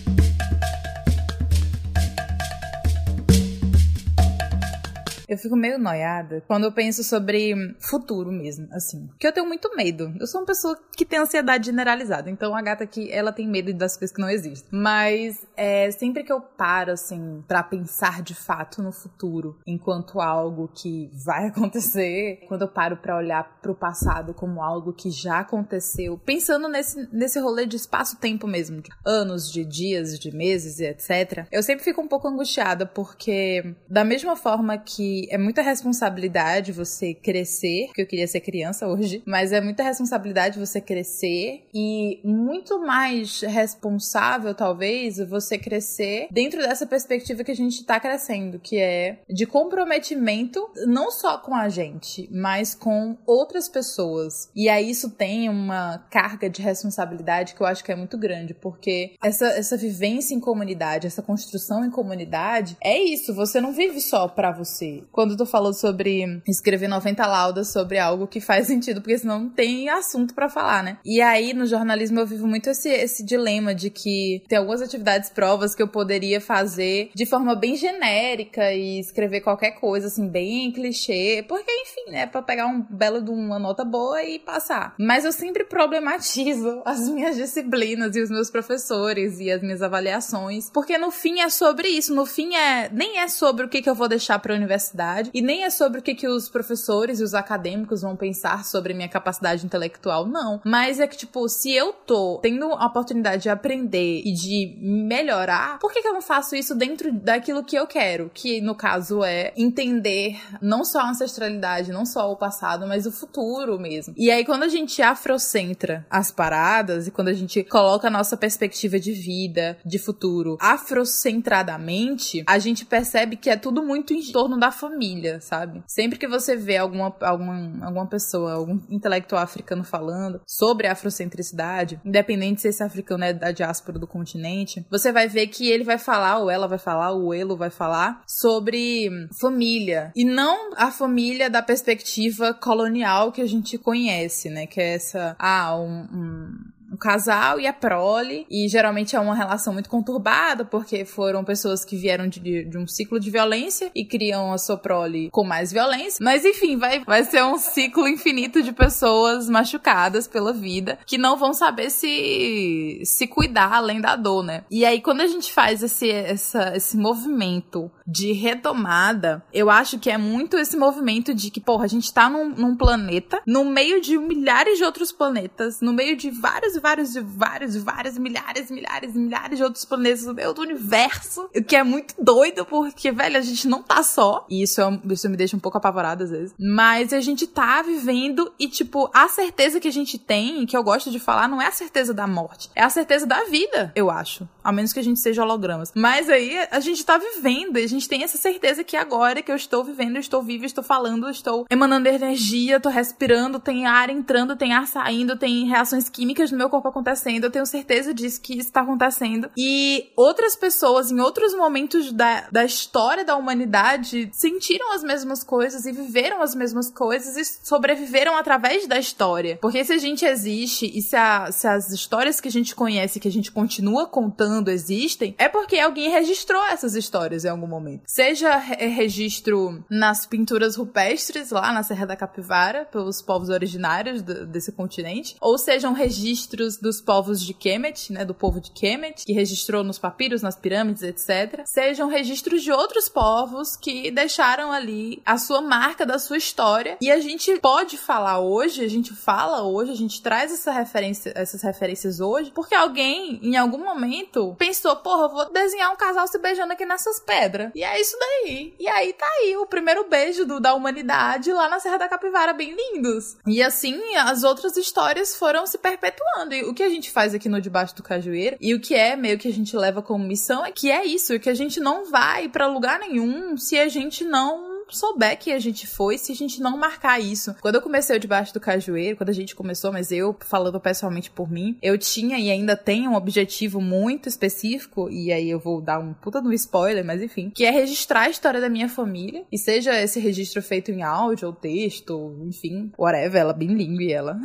Speaker 1: Eu fico meio noiada quando eu penso sobre futuro mesmo, assim. Porque eu tenho muito medo. Eu sou uma pessoa que tem ansiedade generalizada. Então a gata aqui, ela tem medo das coisas que não existem. Mas é, sempre que eu paro, assim, para pensar de fato no futuro, enquanto algo que vai [laughs] acontecer, quando eu paro para olhar pro passado como algo que já aconteceu, pensando nesse, nesse rolê de espaço-tempo mesmo, de anos, de dias, de meses e etc., eu sempre fico um pouco angustiada, porque da mesma forma que é muita responsabilidade você crescer, porque eu queria ser criança hoje, mas é muita responsabilidade você crescer e muito mais responsável, talvez, você crescer dentro dessa perspectiva que a gente tá crescendo, que é de comprometimento não só com a gente, mas com outras pessoas. E aí isso tem uma carga de responsabilidade que eu acho que é muito grande, porque essa, essa vivência em comunidade, essa construção em comunidade, é isso, você não vive só para você quando tu falou sobre escrever 90 laudas sobre algo que faz sentido, porque senão não tem assunto para falar, né? E aí, no jornalismo, eu vivo muito esse, esse dilema de que tem algumas atividades provas que eu poderia fazer de forma bem genérica e escrever qualquer coisa, assim, bem clichê, porque, enfim, né, pra pegar um belo de uma nota boa e passar. Mas eu sempre problematizo [laughs] as minhas disciplinas e os meus professores e as minhas avaliações, porque no fim é sobre isso, no fim é nem é sobre o que, que eu vou deixar pra universidade e nem é sobre o que, que os professores e os acadêmicos vão pensar sobre minha capacidade intelectual, não. Mas é que, tipo, se eu tô tendo a oportunidade de aprender e de melhorar, por que, que eu não faço isso dentro daquilo que eu quero? Que, no caso, é entender não só a ancestralidade, não só o passado, mas o futuro mesmo. E aí, quando a gente afrocentra as paradas e quando a gente coloca a nossa perspectiva de vida, de futuro, afrocentradamente, a gente percebe que é tudo muito em torno da família sabe? Sempre que você vê alguma, alguma, alguma pessoa, algum intelectual africano falando sobre afrocentricidade, independente se esse africano é da diáspora do continente, você vai ver que ele vai falar, ou ela vai falar, ou ele vai falar sobre família. E não a família da perspectiva colonial que a gente conhece, né? Que é essa, ah, um, um um casal e a prole, e geralmente é uma relação muito conturbada, porque foram pessoas que vieram de, de um ciclo de violência e criam a sua prole com mais violência. Mas enfim, vai, vai ser um ciclo infinito de pessoas machucadas pela vida que não vão saber se, se cuidar além da dor, né? E aí, quando a gente faz esse, essa, esse movimento de retomada, eu acho que é muito esse movimento de que, porra, a gente tá num, num planeta, no meio de milhares de outros planetas, no meio de vários vários, e vários, e vários, milhares, milhares, milhares de outros planetas no meio do universo. O que é muito doido, porque, velho, a gente não tá só. E isso, é, isso me deixa um pouco apavorada às vezes. Mas a gente tá vivendo e, tipo, a certeza que a gente tem, que eu gosto de falar, não é a certeza da morte. É a certeza da vida, eu acho. A menos que a gente seja hologramas. Mas aí a gente tá vivendo e a gente tem essa certeza que agora que eu estou vivendo, eu estou vivo, estou falando, estou emanando energia, tô respirando, tem ar entrando, tem ar saindo, tem reações químicas no meu corpo acontecendo, eu tenho certeza disso que está acontecendo. E outras pessoas, em outros momentos da, da história da humanidade, sentiram as mesmas coisas e viveram as mesmas coisas e sobreviveram através da história. Porque se a gente existe e se, a, se as histórias que a gente conhece, que a gente continua contando, existem, é porque alguém registrou essas histórias em algum momento. Seja registro nas pinturas rupestres lá na Serra da Capivara, pelos povos originários do, desse continente, ou sejam registros dos povos de Kemet, né, do povo de Kemet, que registrou nos papiros, nas pirâmides, etc. Sejam registros de outros povos que deixaram ali a sua marca da sua história. E a gente pode falar hoje, a gente fala hoje, a gente traz essa referência, essas referências hoje, porque alguém, em algum momento, pensou, porra, vou desenhar um casal se beijando aqui nessas pedras. E é isso daí. E aí tá aí o primeiro beijo do, da humanidade lá na Serra da Capivara, bem lindos. E assim, as outras histórias foram se perpetuando. E o que a gente faz aqui no Debaixo do Cajueiro, e o que é meio que a gente leva como missão, é que é isso, que a gente não vai para lugar nenhum se a gente não souber que a gente foi se a gente não marcar isso. Quando eu comecei Debaixo do Cajueiro, quando a gente começou, mas eu, falando pessoalmente por mim, eu tinha e ainda tenho um objetivo muito específico, e aí eu vou dar um puta no spoiler, mas enfim, que é registrar a história da minha família, e seja esse registro feito em áudio ou texto, ou, enfim, whatever, ela bem e ela.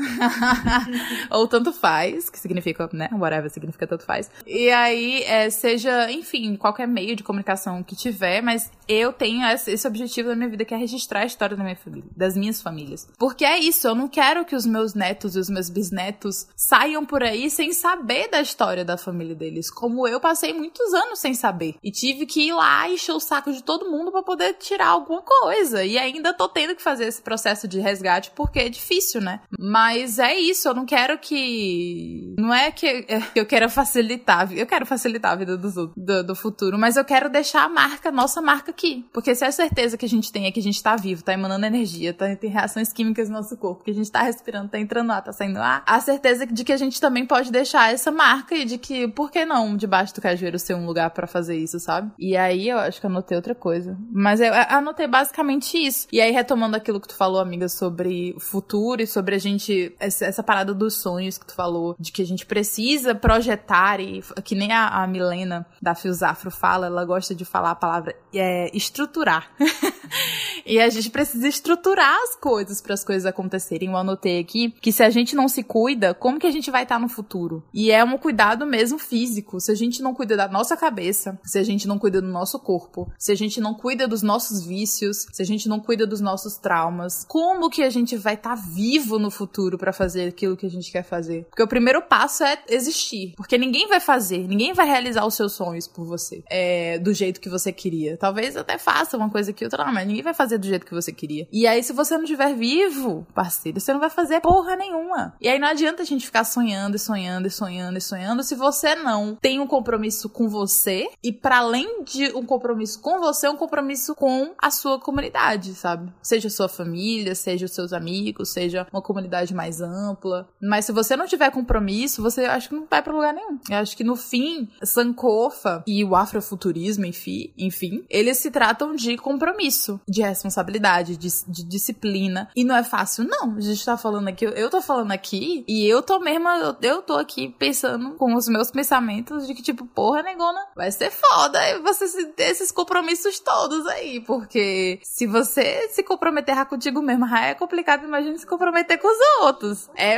Speaker 1: [laughs] ou tanto faz, que significa, né, whatever significa tanto faz. E aí, é, seja, enfim, qualquer meio de comunicação que tiver, mas eu tenho esse objetivo da minha vida, que é registrar a história da minha família, das minhas famílias. Porque é isso, eu não quero que os meus netos e os meus bisnetos saiam por aí sem saber da história da família deles, como eu passei muitos anos sem saber. E tive que ir lá e encher o saco de todo mundo para poder tirar alguma coisa. E ainda tô tendo que fazer esse processo de resgate porque é difícil, né? Mas é isso, eu não quero que. Não é que [laughs] eu quero facilitar, eu quero facilitar a vida dos, do, do futuro, mas eu quero deixar a marca, nossa marca aqui. Porque se é certeza que a gente tem é que a gente tá vivo, tá emanando energia, tá, tem reações químicas no nosso corpo, que a gente tá respirando, tá entrando ar, tá saindo ar, a certeza de que a gente também pode deixar essa marca e de que, por que não, debaixo do cajueiro ser um lugar para fazer isso, sabe? E aí eu acho que anotei outra coisa. Mas eu anotei basicamente isso. E aí, retomando aquilo que tu falou, amiga, sobre o futuro e sobre a gente, essa, parada dos sonhos que tu falou, de que a gente precisa projetar e que nem a, a Milena da Fiosafro fala, ela gosta de falar a palavra é, estruturar. [laughs] [laughs] e a gente precisa estruturar as coisas para as coisas acontecerem. Eu anotei aqui que se a gente não se cuida, como que a gente vai estar tá no futuro? E é um cuidado mesmo físico. Se a gente não cuida da nossa cabeça, se a gente não cuida do nosso corpo, se a gente não cuida dos nossos vícios, se a gente não cuida dos nossos traumas, como que a gente vai estar tá vivo no futuro para fazer aquilo que a gente quer fazer? Porque o primeiro passo é existir. Porque ninguém vai fazer, ninguém vai realizar os seus sonhos por você. É, do jeito que você queria. Talvez até faça uma coisa que outra, não, mas ninguém vai fazer do jeito que você queria. E aí, se você não estiver vivo, parceiro, você não vai fazer porra nenhuma. E aí não adianta a gente ficar sonhando e sonhando e sonhando e sonhando se você não tem um compromisso com você e para além de um compromisso com você, um compromisso com a sua comunidade, sabe? Seja sua família, seja os seus amigos, seja uma comunidade mais ampla. Mas se você não tiver compromisso, você acho que não vai para lugar nenhum. Eu acho que no fim, Sankofa e o afrofuturismo, enfim, enfim, eles se tratam de compromisso, de responsabilidade, de, de, disciplina. E não é fácil, não. A gente tá falando aqui, eu tô falando aqui, e eu tô mesmo, eu, eu tô aqui pensando com os meus pensamentos de que, tipo, porra, negona, vai ser foda você ter esses compromissos todos aí, porque se você se comprometer contigo mesmo, é complicado, imagina se comprometer com os outros. É,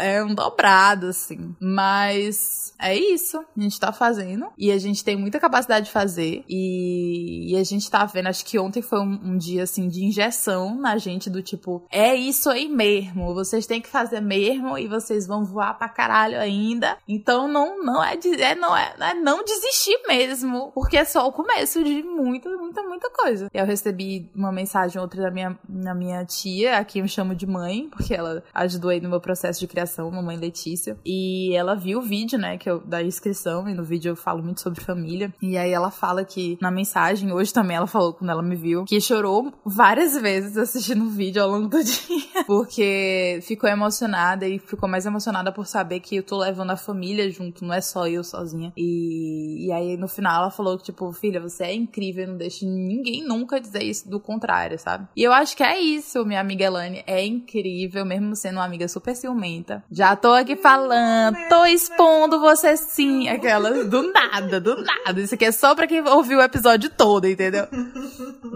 Speaker 1: é um dobrado, assim. Mas é isso. A gente tá fazendo, e a gente tem muita capacidade de fazer, e, e a gente tá vendo, acho que ontem foi um, um, dia assim de injeção na gente do tipo, é isso aí mesmo, vocês têm que fazer mesmo e vocês vão voar pra caralho ainda. Então não não é, é não é, é não desistir mesmo, porque é só o começo de muita muita muita coisa. Eu recebi uma mensagem outra da minha da minha tia, a quem eu chamo de mãe, porque ela ajudou aí no meu processo de criação, mamãe Letícia, e ela viu o vídeo, né, que eu da inscrição e no vídeo eu falo muito sobre família. E aí ela fala que na mensagem hoje também ela falou quando ela me viu Que chorou várias vezes assistindo o vídeo ao longo do [laughs] dia, porque ficou emocionada e ficou mais emocionada por saber que eu tô levando a família junto, não é só eu sozinha. E, e aí no final ela falou que, tipo, filha, você é incrível, não deixe ninguém nunca dizer isso do contrário, sabe? E eu acho que é isso, minha amiga Elane, é incrível, mesmo sendo uma amiga super ciumenta. Já tô aqui falando, tô expondo você sim, aquelas do nada, do nada. Isso aqui é só pra quem ouviu o episódio todo, entendeu?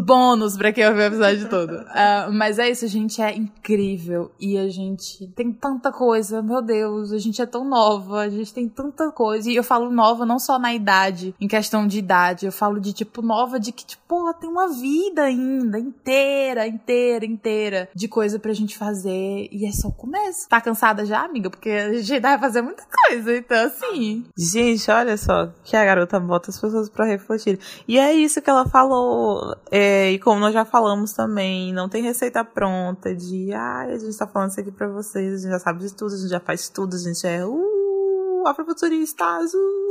Speaker 1: Bônus pra quem ouviu o episódio todo. Uh, mas é isso, a gente é incrível e a gente tem tanta coisa, meu Deus, a gente é tão nova, a gente tem tanta coisa. E eu falo nova não só na idade, em questão de idade, eu falo de tipo nova de que, tipo, porra, tem uma vida ainda, inteira, inteira, inteira, de coisa pra gente fazer. E é só o começo. Tá cansada já, amiga? Porque a gente vai fazer muita coisa, então assim.
Speaker 2: Gente, olha só, que a garota bota as pessoas pra refletir. E é isso que ela falou. É, e como nós já falamos também, não tem receita pronta de, ai, a gente tá falando isso aqui pra vocês, a gente já sabe de tudo, a gente já faz tudo, a gente é, uh, afrofuturista, azul.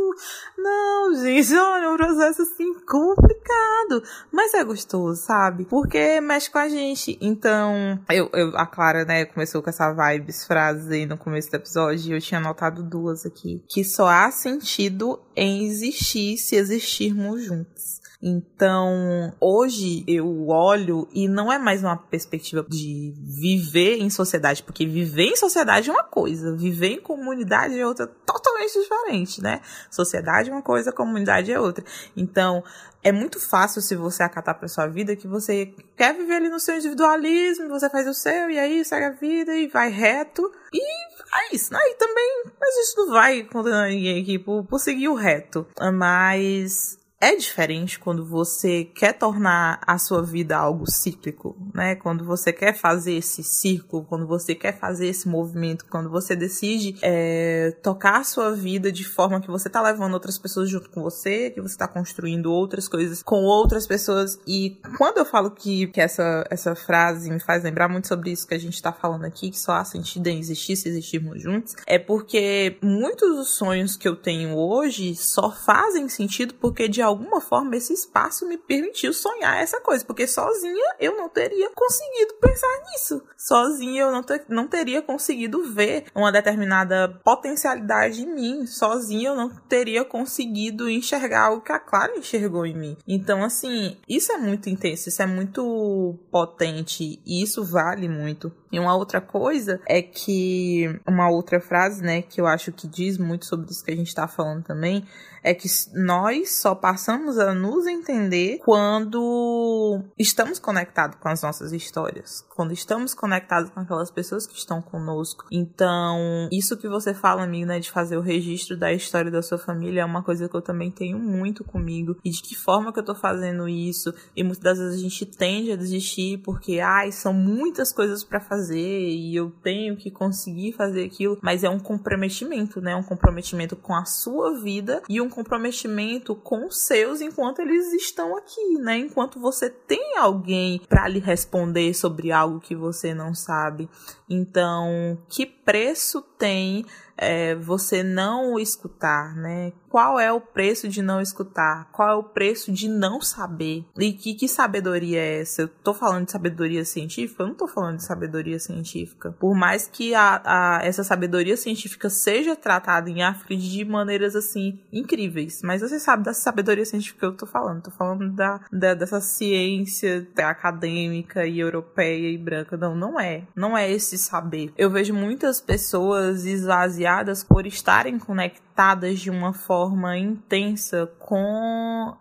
Speaker 2: Não, gente, [laughs] olha, é um processo assim complicado. Mas é gostoso, sabe? Porque mexe com a gente. Então, eu, eu, a Clara, né, começou com essa vibes frase no começo do episódio e eu tinha anotado duas aqui. Que só há sentido em existir se existirmos juntos. Então, hoje eu olho e não é mais uma perspectiva de viver em sociedade, porque viver em sociedade é uma coisa, viver em comunidade é outra totalmente diferente, né? Sociedade é uma coisa, comunidade é outra. Então, é muito fácil se você acatar para sua vida que você quer viver ali no seu individualismo, você faz o seu e aí segue a vida e vai reto e é isso, né? E também, mas isso não vai condenar ninguém aqui por, por seguir o reto. Mas é diferente quando você quer tornar a sua vida algo cíclico, né? Quando você quer fazer esse círculo, quando você quer fazer esse movimento, quando você decide é, tocar a sua vida de forma que você tá levando outras pessoas junto com você, que você tá construindo outras coisas com outras pessoas. E quando eu falo que, que essa, essa frase me faz lembrar muito sobre isso que a gente tá falando aqui, que só há sentido em existir se existirmos juntos, é porque muitos dos sonhos que eu tenho hoje só fazem sentido porque de alguma forma esse espaço me permitiu sonhar essa coisa, porque sozinha eu não teria conseguido pensar nisso. Sozinha eu não, ter, não teria conseguido ver uma determinada potencialidade em mim. Sozinha eu não teria conseguido enxergar o que a Clara enxergou em mim. Então, assim, isso é muito intenso, isso é muito potente e isso vale muito. E uma outra coisa é que uma outra frase, né, que eu acho que diz muito sobre isso que a gente tá falando também, é que nós só passamos a nos entender quando estamos conectados com as nossas histórias, quando estamos conectados com aquelas pessoas que estão conosco. Então, isso que você fala, amigo, né, de fazer o registro da história da sua família é uma coisa que eu também tenho muito comigo. E de que forma que eu tô fazendo isso? E muitas das vezes a gente tende a desistir porque, ai, são muitas coisas para fazer e eu tenho que conseguir fazer aquilo, mas é um comprometimento, né? Um comprometimento com a sua vida e um comprometimento com os seus enquanto eles estão aqui, né? Enquanto você tem alguém para lhe responder sobre algo que você não sabe. Então, que preço tem é, você não escutar, né? Qual é o preço de não escutar? Qual é o preço de não saber? E que, que sabedoria é essa? Eu tô falando de sabedoria científica? Eu não tô falando de sabedoria científica. Por mais que a, a, essa sabedoria científica seja tratada em África de maneiras assim incríveis, mas você sabe da sabedoria científica que eu tô falando. Tô falando da, da dessa ciência acadêmica e europeia e branca. Não, não é. Não é esse saber. Eu vejo muitas pessoas esvaziadas por estarem conectadas de uma forma intensa com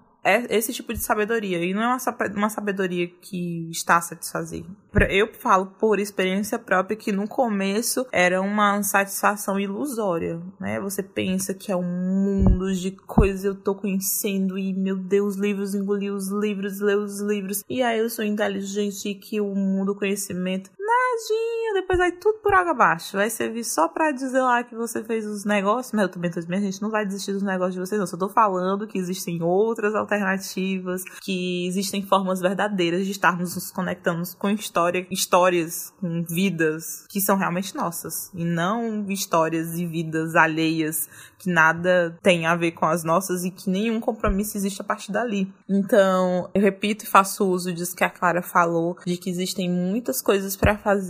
Speaker 2: esse tipo de sabedoria. E não é uma sabedoria que está a satisfazer. Eu falo por experiência própria que no começo era uma satisfação ilusória, né? Você pensa que é um mundo de coisas eu tô conhecendo e, meu Deus, livros, engoli os livros, ler os livros. E aí eu sou inteligente e que o mundo do conhecimento depois vai tudo por água abaixo. Vai servir só pra dizer lá que você fez os negócios, mas eu também tô dizendo, a gente não vai desistir dos negócios de vocês, não. Só tô falando que existem outras alternativas, que existem formas verdadeiras de estarmos nos conectando com história, histórias, com vidas que são realmente nossas. E não histórias e vidas alheias que nada tem a ver com as nossas e que nenhum compromisso existe a partir dali. Então, eu repito e faço uso disso que a Clara falou, de que existem muitas coisas para fazer.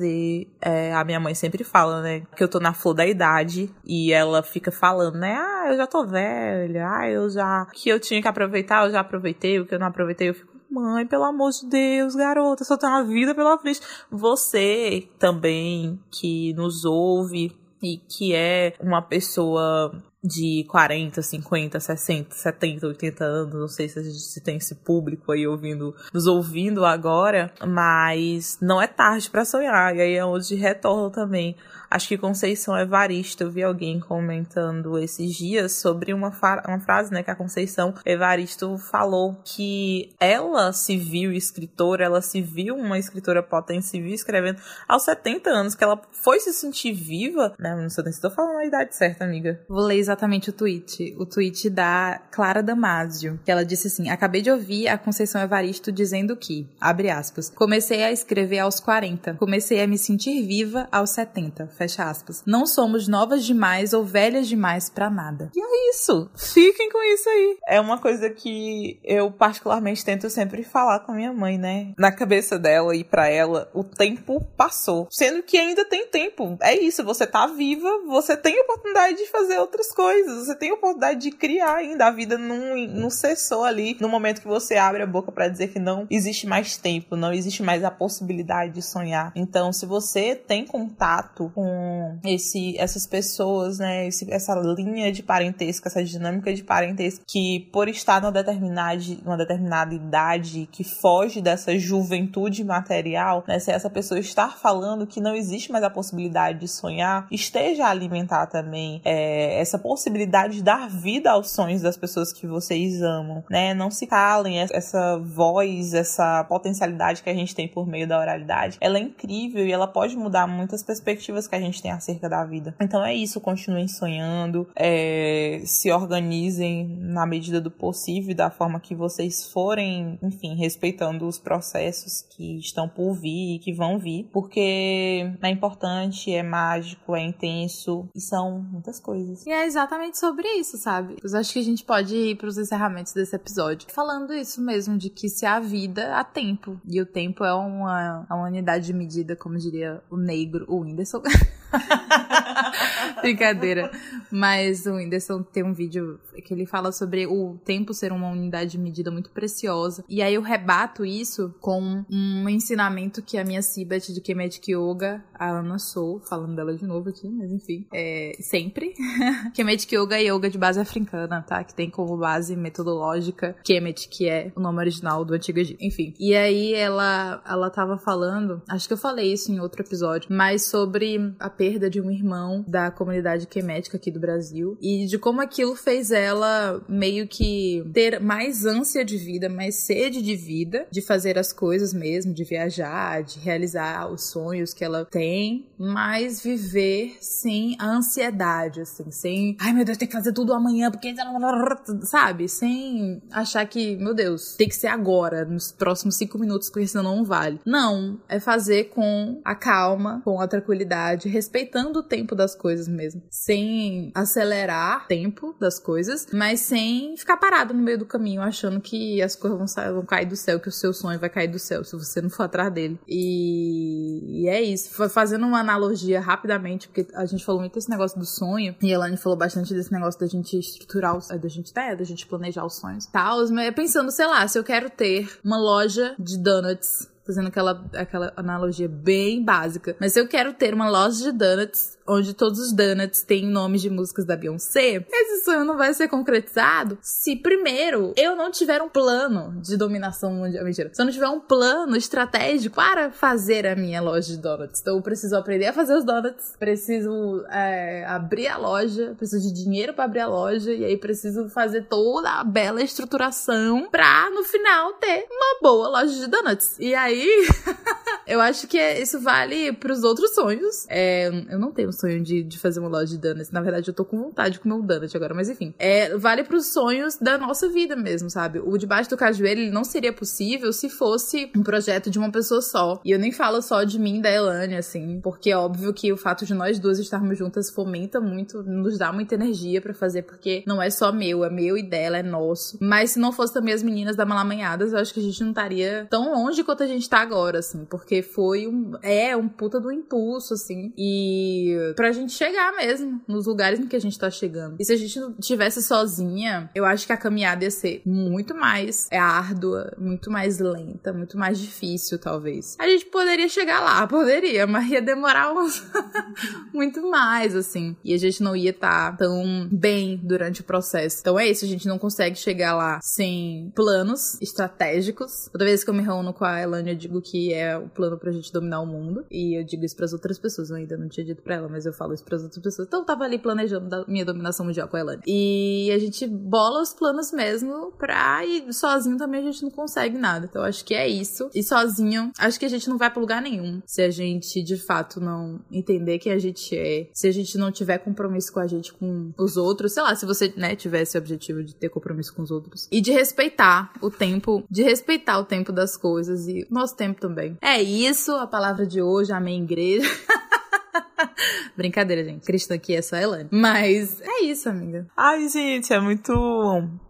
Speaker 2: É, a minha mãe sempre fala, né, que eu tô na flor da idade e ela fica falando, né, ah, eu já tô velha, ah, eu já. que eu tinha que aproveitar, eu já aproveitei, o que eu não aproveitei, eu fico Mãe, pelo amor de Deus, garota, só tem uma vida pela frente. Você também que nos ouve e que é uma pessoa de 40, 50, 60, 70, 80 anos, não sei se, se tem esse público aí ouvindo, nos ouvindo agora, mas não é tarde para sonhar, e aí é onde retorno também. Acho que Conceição Evaristo, eu vi alguém comentando esses dias sobre uma, uma frase, né, que a Conceição Evaristo falou que ela se viu escritora, ela se viu uma escritora potente, se viu escrevendo aos 70 anos, que ela foi se sentir viva, né, não sei se estou falando a idade certa, amiga.
Speaker 1: Vou ler exatamente o tweet, o tweet da Clara Damasio, que ela disse assim, acabei de ouvir a Conceição Evaristo dizendo que, abre aspas, comecei a escrever aos 40, comecei a me sentir viva aos 70, fecha aspas. Não somos novas demais ou velhas demais para nada.
Speaker 2: E é isso. Fiquem com isso aí. É uma coisa que eu particularmente tento sempre falar com minha mãe, né? Na cabeça dela e para ela, o tempo passou. Sendo que ainda tem tempo. É isso, você tá viva, você tem oportunidade de fazer outras coisas, você tem oportunidade de criar ainda. A vida não, não cessou ali no momento que você abre a boca para dizer que não existe mais tempo, não existe mais a possibilidade de sonhar. Então, se você tem contato com esse, essas pessoas, né? Esse, essa linha de parentesco, essa dinâmica de parentesco que, por estar numa determinada, uma determinada idade que foge dessa juventude material, né? Se essa pessoa estar falando que não existe mais a possibilidade de sonhar, esteja a alimentar também é, essa possibilidade de dar vida aos sonhos das pessoas que vocês amam, né? Não se calem, essa voz, essa potencialidade que a gente tem por meio da oralidade, ela é incrível e ela pode mudar muitas perspectivas que a gente tem acerca da vida. Então é isso, continuem sonhando, é, se organizem na medida do possível, da forma que vocês forem, enfim, respeitando os processos que estão por vir e que vão vir, porque é importante, é mágico, é intenso e são muitas coisas.
Speaker 1: E é exatamente sobre isso, sabe? Eu acho que a gente pode ir para os encerramentos desse episódio falando isso mesmo, de que se há vida, há tempo. E o tempo é uma, uma unidade de medida, como diria o negro, o Whindersson. [laughs] Brincadeira. Mas o Whindersson tem um vídeo que ele fala sobre o tempo ser uma unidade de medida muito preciosa. E aí eu rebato isso com um ensinamento que a minha Sibet de Kemetic Yoga, a Ana Sou, falando dela de novo aqui, mas enfim, é sempre. [laughs] Kemetic Yoga é yoga de base africana, tá? Que tem como base metodológica Kemet, que é o nome original do Antigo Egito. Enfim. E aí ela, ela tava falando, acho que eu falei isso em outro episódio, mas sobre a perda de um irmão da comunidade quemética aqui do Brasil e de como aquilo fez ela meio que ter mais ânsia de vida, mais sede de vida, de fazer as coisas mesmo, de viajar, de realizar os sonhos que ela tem, mas viver sem a ansiedade, assim, sem, ai meu Deus, tem que fazer tudo amanhã porque sabe, sem achar que, meu Deus, tem que ser agora, nos próximos cinco minutos, porque senão não vale. Não, é fazer com a calma, com a tranquilidade, respeitando o tempo das coisas mesmo. Sem acelerar o tempo das coisas, mas sem ficar parado no meio do caminho achando que as coisas vão, sair, vão cair do céu, que o seu sonho vai cair do céu se você não for atrás dele. E, e é isso. Fazendo uma analogia rapidamente, porque a gente falou muito desse negócio do sonho, e a Elaine falou bastante desse negócio da gente estruturar, os, da gente é, da gente planejar os sonhos. Tal, mas pensando, sei lá, se eu quero ter uma loja de donuts fazendo aquela, aquela analogia bem básica. Mas se eu quero ter uma loja de donuts onde todos os donuts têm nomes de músicas da Beyoncé, esse sonho não vai ser concretizado se primeiro eu não tiver um plano de dominação mundial. Mentira. Se eu não tiver um plano estratégico para fazer a minha loja de donuts. Então eu preciso aprender a fazer os donuts, preciso é, abrir a loja, preciso de dinheiro para abrir a loja e aí preciso fazer toda a bela estruturação pra no final ter uma boa loja de donuts. E aí [laughs] eu acho que isso vale pros outros sonhos. É, eu não tenho sonho de, de fazer uma loja de donuts. Na verdade, eu tô com vontade de comer um donut agora, mas enfim. É, vale pros sonhos da nossa vida mesmo, sabe? O debaixo do cajueiro, ele não seria possível se fosse um projeto de uma pessoa só. E eu nem falo só de mim da Elane, assim, porque é óbvio que o fato de nós duas estarmos juntas fomenta muito, nos dá muita energia para fazer, porque não é só meu, é meu e dela, é nosso. Mas se não fosse também as meninas da Malamanhadas, eu acho que a gente não estaria tão longe quanto a gente tá agora, assim, porque foi um, é um puta do impulso, assim, e pra gente chegar mesmo nos lugares em que a gente tá chegando. E se a gente tivesse sozinha, eu acho que a caminhada ia ser muito mais é, árdua, muito mais lenta, muito mais difícil, talvez. A gente poderia chegar lá, [laughs] poderia, mas ia demorar [laughs] muito mais, assim. E a gente não ia estar tá tão bem durante o processo. Então é isso, a gente não consegue chegar lá sem planos estratégicos. Toda vez que eu me reúno com a Elane, eu digo que é o plano pra gente dominar o mundo. E eu digo isso pras outras pessoas. Eu ainda não tinha dito pra ela, mas eu falo isso pras outras pessoas. Então eu tava ali planejando da minha dominação mundial com a Elane. E a gente bola os planos mesmo pra. E sozinho também a gente não consegue nada. Então acho que é isso. E sozinho, acho que a gente não vai pra lugar nenhum. Se a gente de fato não entender quem a gente é. Se a gente não tiver compromisso com a gente, com os outros. Sei lá, se você, né, tivesse objetivo de ter compromisso com os outros. E de respeitar o tempo. De respeitar o tempo das coisas. E nosso tempo também. É isso, a palavra de hoje. Amém, igreja. [laughs] [laughs] Brincadeira, gente. Cristã aqui é só Elane. Mas é isso, amiga.
Speaker 2: Ai, gente, é muito.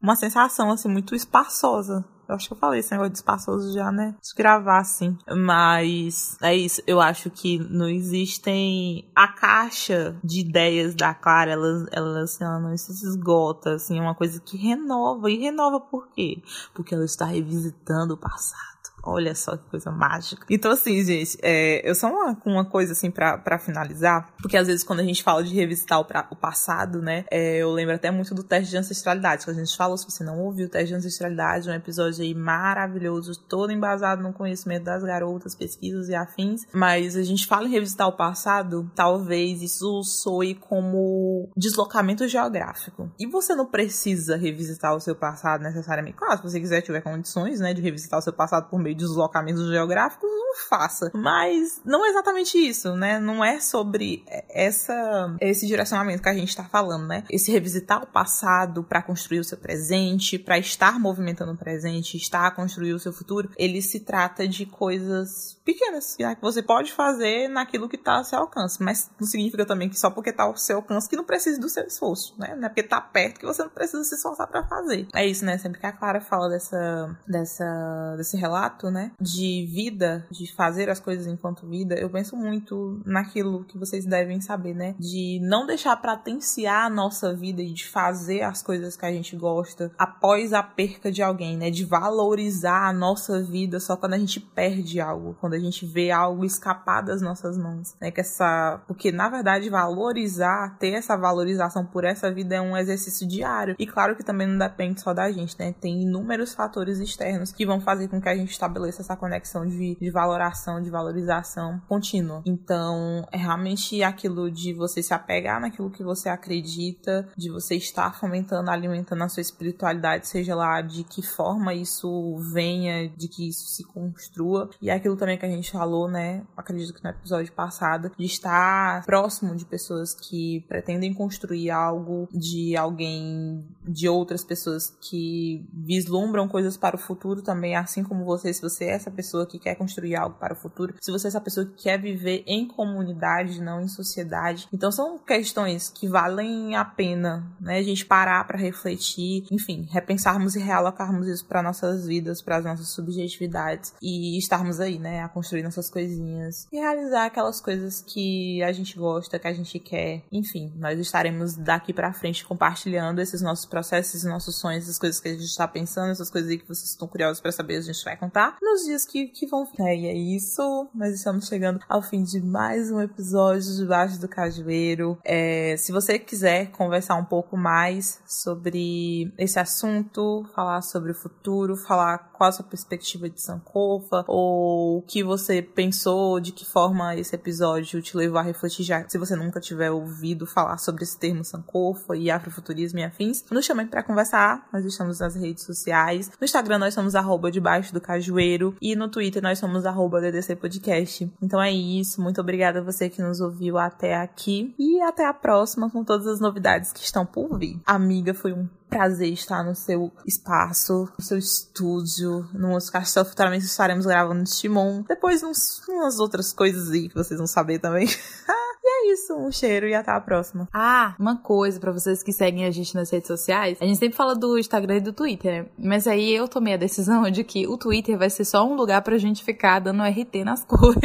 Speaker 2: Uma sensação, assim, muito espaçosa. Eu acho que eu falei esse negócio de espaçoso já, né? De gravar, assim. Mas é isso. Eu acho que não existem. A caixa de ideias da Clara, ela, ela, assim, ela não se esgota, assim. É uma coisa que renova. E renova por quê? Porque ela está revisitando o passado. Olha só que coisa mágica. Então, assim, gente, é, eu só uma, uma coisa, assim, para finalizar, porque às vezes quando a gente fala de revisitar o, pra, o passado, né, é, eu lembro até muito do teste de ancestralidade, que a gente falou, se você não ouviu o teste de ancestralidade, é um episódio aí maravilhoso, todo embasado no conhecimento das garotas, pesquisas e afins, mas a gente fala em revisitar o passado, talvez isso soe como deslocamento geográfico. E você não precisa revisitar o seu passado necessariamente. Claro, se você quiser, tiver condições, né, de revisitar o seu passado por meio deslocamentos geográficos, faça. Mas não é exatamente isso, né? Não é sobre essa esse direcionamento que a gente está falando, né? Esse revisitar o passado para construir o seu presente, para estar movimentando o presente, estar a construir o seu futuro, ele se trata de coisas pequenas né? que você pode fazer naquilo que está ao seu alcance, mas não significa também que só porque está ao seu alcance que não precisa do seu esforço, né? Não é porque está perto que você não precisa se esforçar para fazer. É isso, né? Sempre que a Clara fala dessa dessa desse relato né, de vida, de fazer as coisas enquanto vida, eu penso muito naquilo que vocês devem saber, né, de não deixar pratenciar a nossa vida e de fazer as coisas que a gente gosta após a perca de alguém, né, de valorizar a nossa vida só quando a gente perde algo, quando a gente vê algo escapar das nossas mãos, né, que essa, porque na verdade valorizar, ter essa valorização por essa vida é um exercício diário. E claro que também não depende só da gente, né? Tem inúmeros fatores externos que vão fazer com que a gente estabeleça essa conexão de, de valoração, de valorização contínua. Então, é realmente aquilo de você se apegar naquilo que você acredita, de você estar fomentando, alimentando a sua espiritualidade, seja lá de que forma isso venha, de que isso se construa. E é aquilo também que a gente falou, né? Acredito que no episódio passado, de estar próximo de pessoas que pretendem construir algo, de alguém, de outras pessoas que vislumbram coisas para o futuro também, assim como você, se você é essa pessoa que quer construir algo para o futuro, se você é essa pessoa que quer viver em comunidade, não em sociedade. Então são questões que valem a pena, né? A gente parar para refletir, enfim, repensarmos e realocarmos isso para nossas vidas, para as nossas subjetividades e estarmos aí, né, construir nossas coisinhas e realizar aquelas coisas que a gente gosta, que a gente quer. Enfim, nós estaremos daqui para frente compartilhando esses nossos processos, nossos sonhos, essas coisas que a gente está pensando, essas coisas aí que vocês estão curiosos para saber, a gente vai contar nos dias que, que vão vir. É, e é isso. Nós estamos chegando ao fim de mais um episódio de Baixo do Cajueiro. É, se você quiser conversar um pouco mais sobre esse assunto, falar sobre o futuro, falar qual a sua perspectiva de Sankofa, ou o que você pensou, de que forma esse episódio te levou a refletir, já se você nunca tiver ouvido falar sobre esse termo Sankofa e afrofuturismo e afins, nos chamem para conversar. Nós estamos nas redes sociais. No Instagram nós somos arroba debaixo do Cajueiro. E no Twitter nós somos arroba DDC Podcast. Então é isso. Muito obrigada a você que nos ouviu até aqui. E até a próxima com todas as novidades que estão por vir. Amiga, foi um prazer estar no seu espaço, no seu estúdio, no Muscação. Futuramente estaremos gravando Timon. Depois uns, umas outras coisas aí que vocês vão saber também. [laughs] e é isso, um cheiro e até a próxima.
Speaker 1: Ah, uma coisa para vocês que seguem a gente nas redes sociais. A gente sempre fala do Instagram e do Twitter, né? Mas aí eu tomei a decisão de que o Twitter vai ser só um lugar pra gente ficar dando RT nas [laughs] coisas.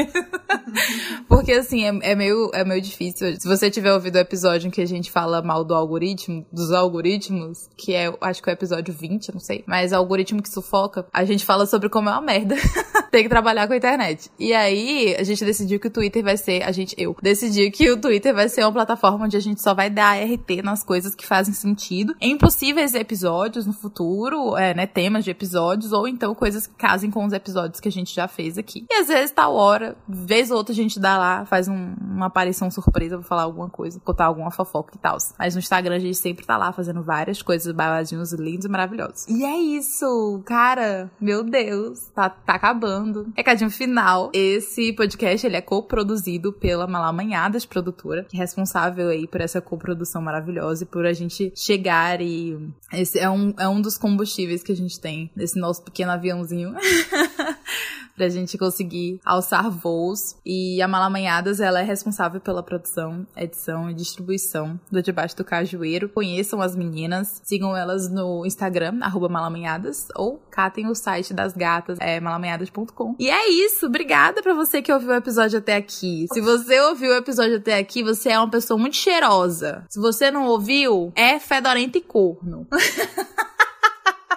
Speaker 1: Porque assim, é, é, meio, é meio difícil. Se você tiver ouvido o episódio em que a gente fala mal do algoritmo, dos algoritmos, que é, acho que é o episódio 20, não sei. Mas algoritmo que sufoca, a gente fala sobre como é uma merda. [laughs] Tem que trabalhar com a internet. E aí, a gente decidiu que o Twitter vai ser, a gente, eu, decidi que o Twitter vai ser uma plataforma onde a gente só vai dar RT nas coisas que fazem sentido. Em possíveis episódios no futuro, é, né, temas de episódios, ou então coisas que casem com os episódios que a gente já fez aqui. E às vezes, tal hora, vez ou outra, a gente dá lá, faz um, uma aparição surpresa, vou falar alguma coisa, contar alguma fofoca e tal. Mas no Instagram a gente sempre tá lá fazendo várias coisas, babadinhos lindos e maravilhosos. E é isso, cara, meu Deus, tá, tá acabando. Recadinho final, esse podcast, ele é co-produzido pela Produtora, que é responsável aí por essa coprodução maravilhosa e por a gente chegar e... Esse é um, é um dos combustíveis que a gente tem nesse nosso pequeno aviãozinho. [laughs] pra gente conseguir alçar voos. E a Malamanhadas, ela é responsável pela produção, edição e distribuição do Debaixo do Cajueiro. Conheçam as meninas, sigam elas no Instagram, arroba malamanhadas, ou catem o site das gatas, é malamanhadas.com. E é isso, obrigada pra você que ouviu o episódio até aqui. Se você ouviu o episódio até aqui, você é uma pessoa muito cheirosa. Se você não ouviu, é fedorenta e corno. [laughs]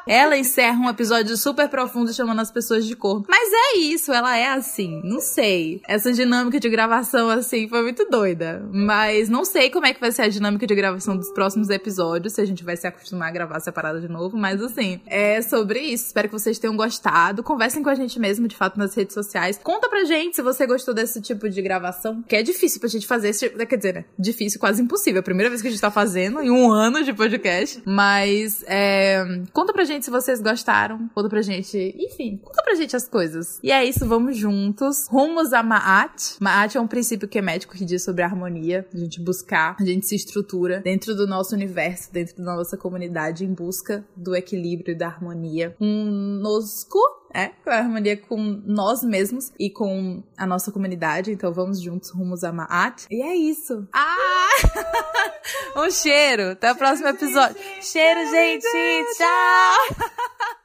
Speaker 1: Ela encerra um episódio super profundo chamando as pessoas de corno. Mas é isso, ela é assim. Não sei. Essa dinâmica de gravação, assim, foi muito doida. Mas não sei como é que vai ser a dinâmica de gravação dos próximos episódios, se a gente vai se acostumar a gravar separado de novo. Mas assim, é sobre isso. Espero que vocês tenham gostado. Conversem com a gente mesmo, de fato, nas redes sociais. Conta pra gente se você gostou desse tipo de gravação, que é difícil pra gente fazer esse tipo. Quer dizer, né? Difícil, quase impossível. É a primeira vez que a gente tá fazendo em um ano de podcast. Mas é... conta pra gente gente se vocês gostaram. Conta pra gente. Enfim, conta pra gente as coisas. E é isso, vamos juntos. Rumos a Maat. Maat é um princípio que é médico que diz sobre a harmonia. A gente buscar, a gente se estrutura dentro do nosso universo, dentro da nossa comunidade, em busca do equilíbrio e da harmonia conosco é, com a harmonia com nós mesmos e com a nossa comunidade. Então vamos juntos rumos a Maat. E é isso. Ah! [laughs] um cheiro. Até o próximo episódio. Cheiro, gente. Tchau. [laughs]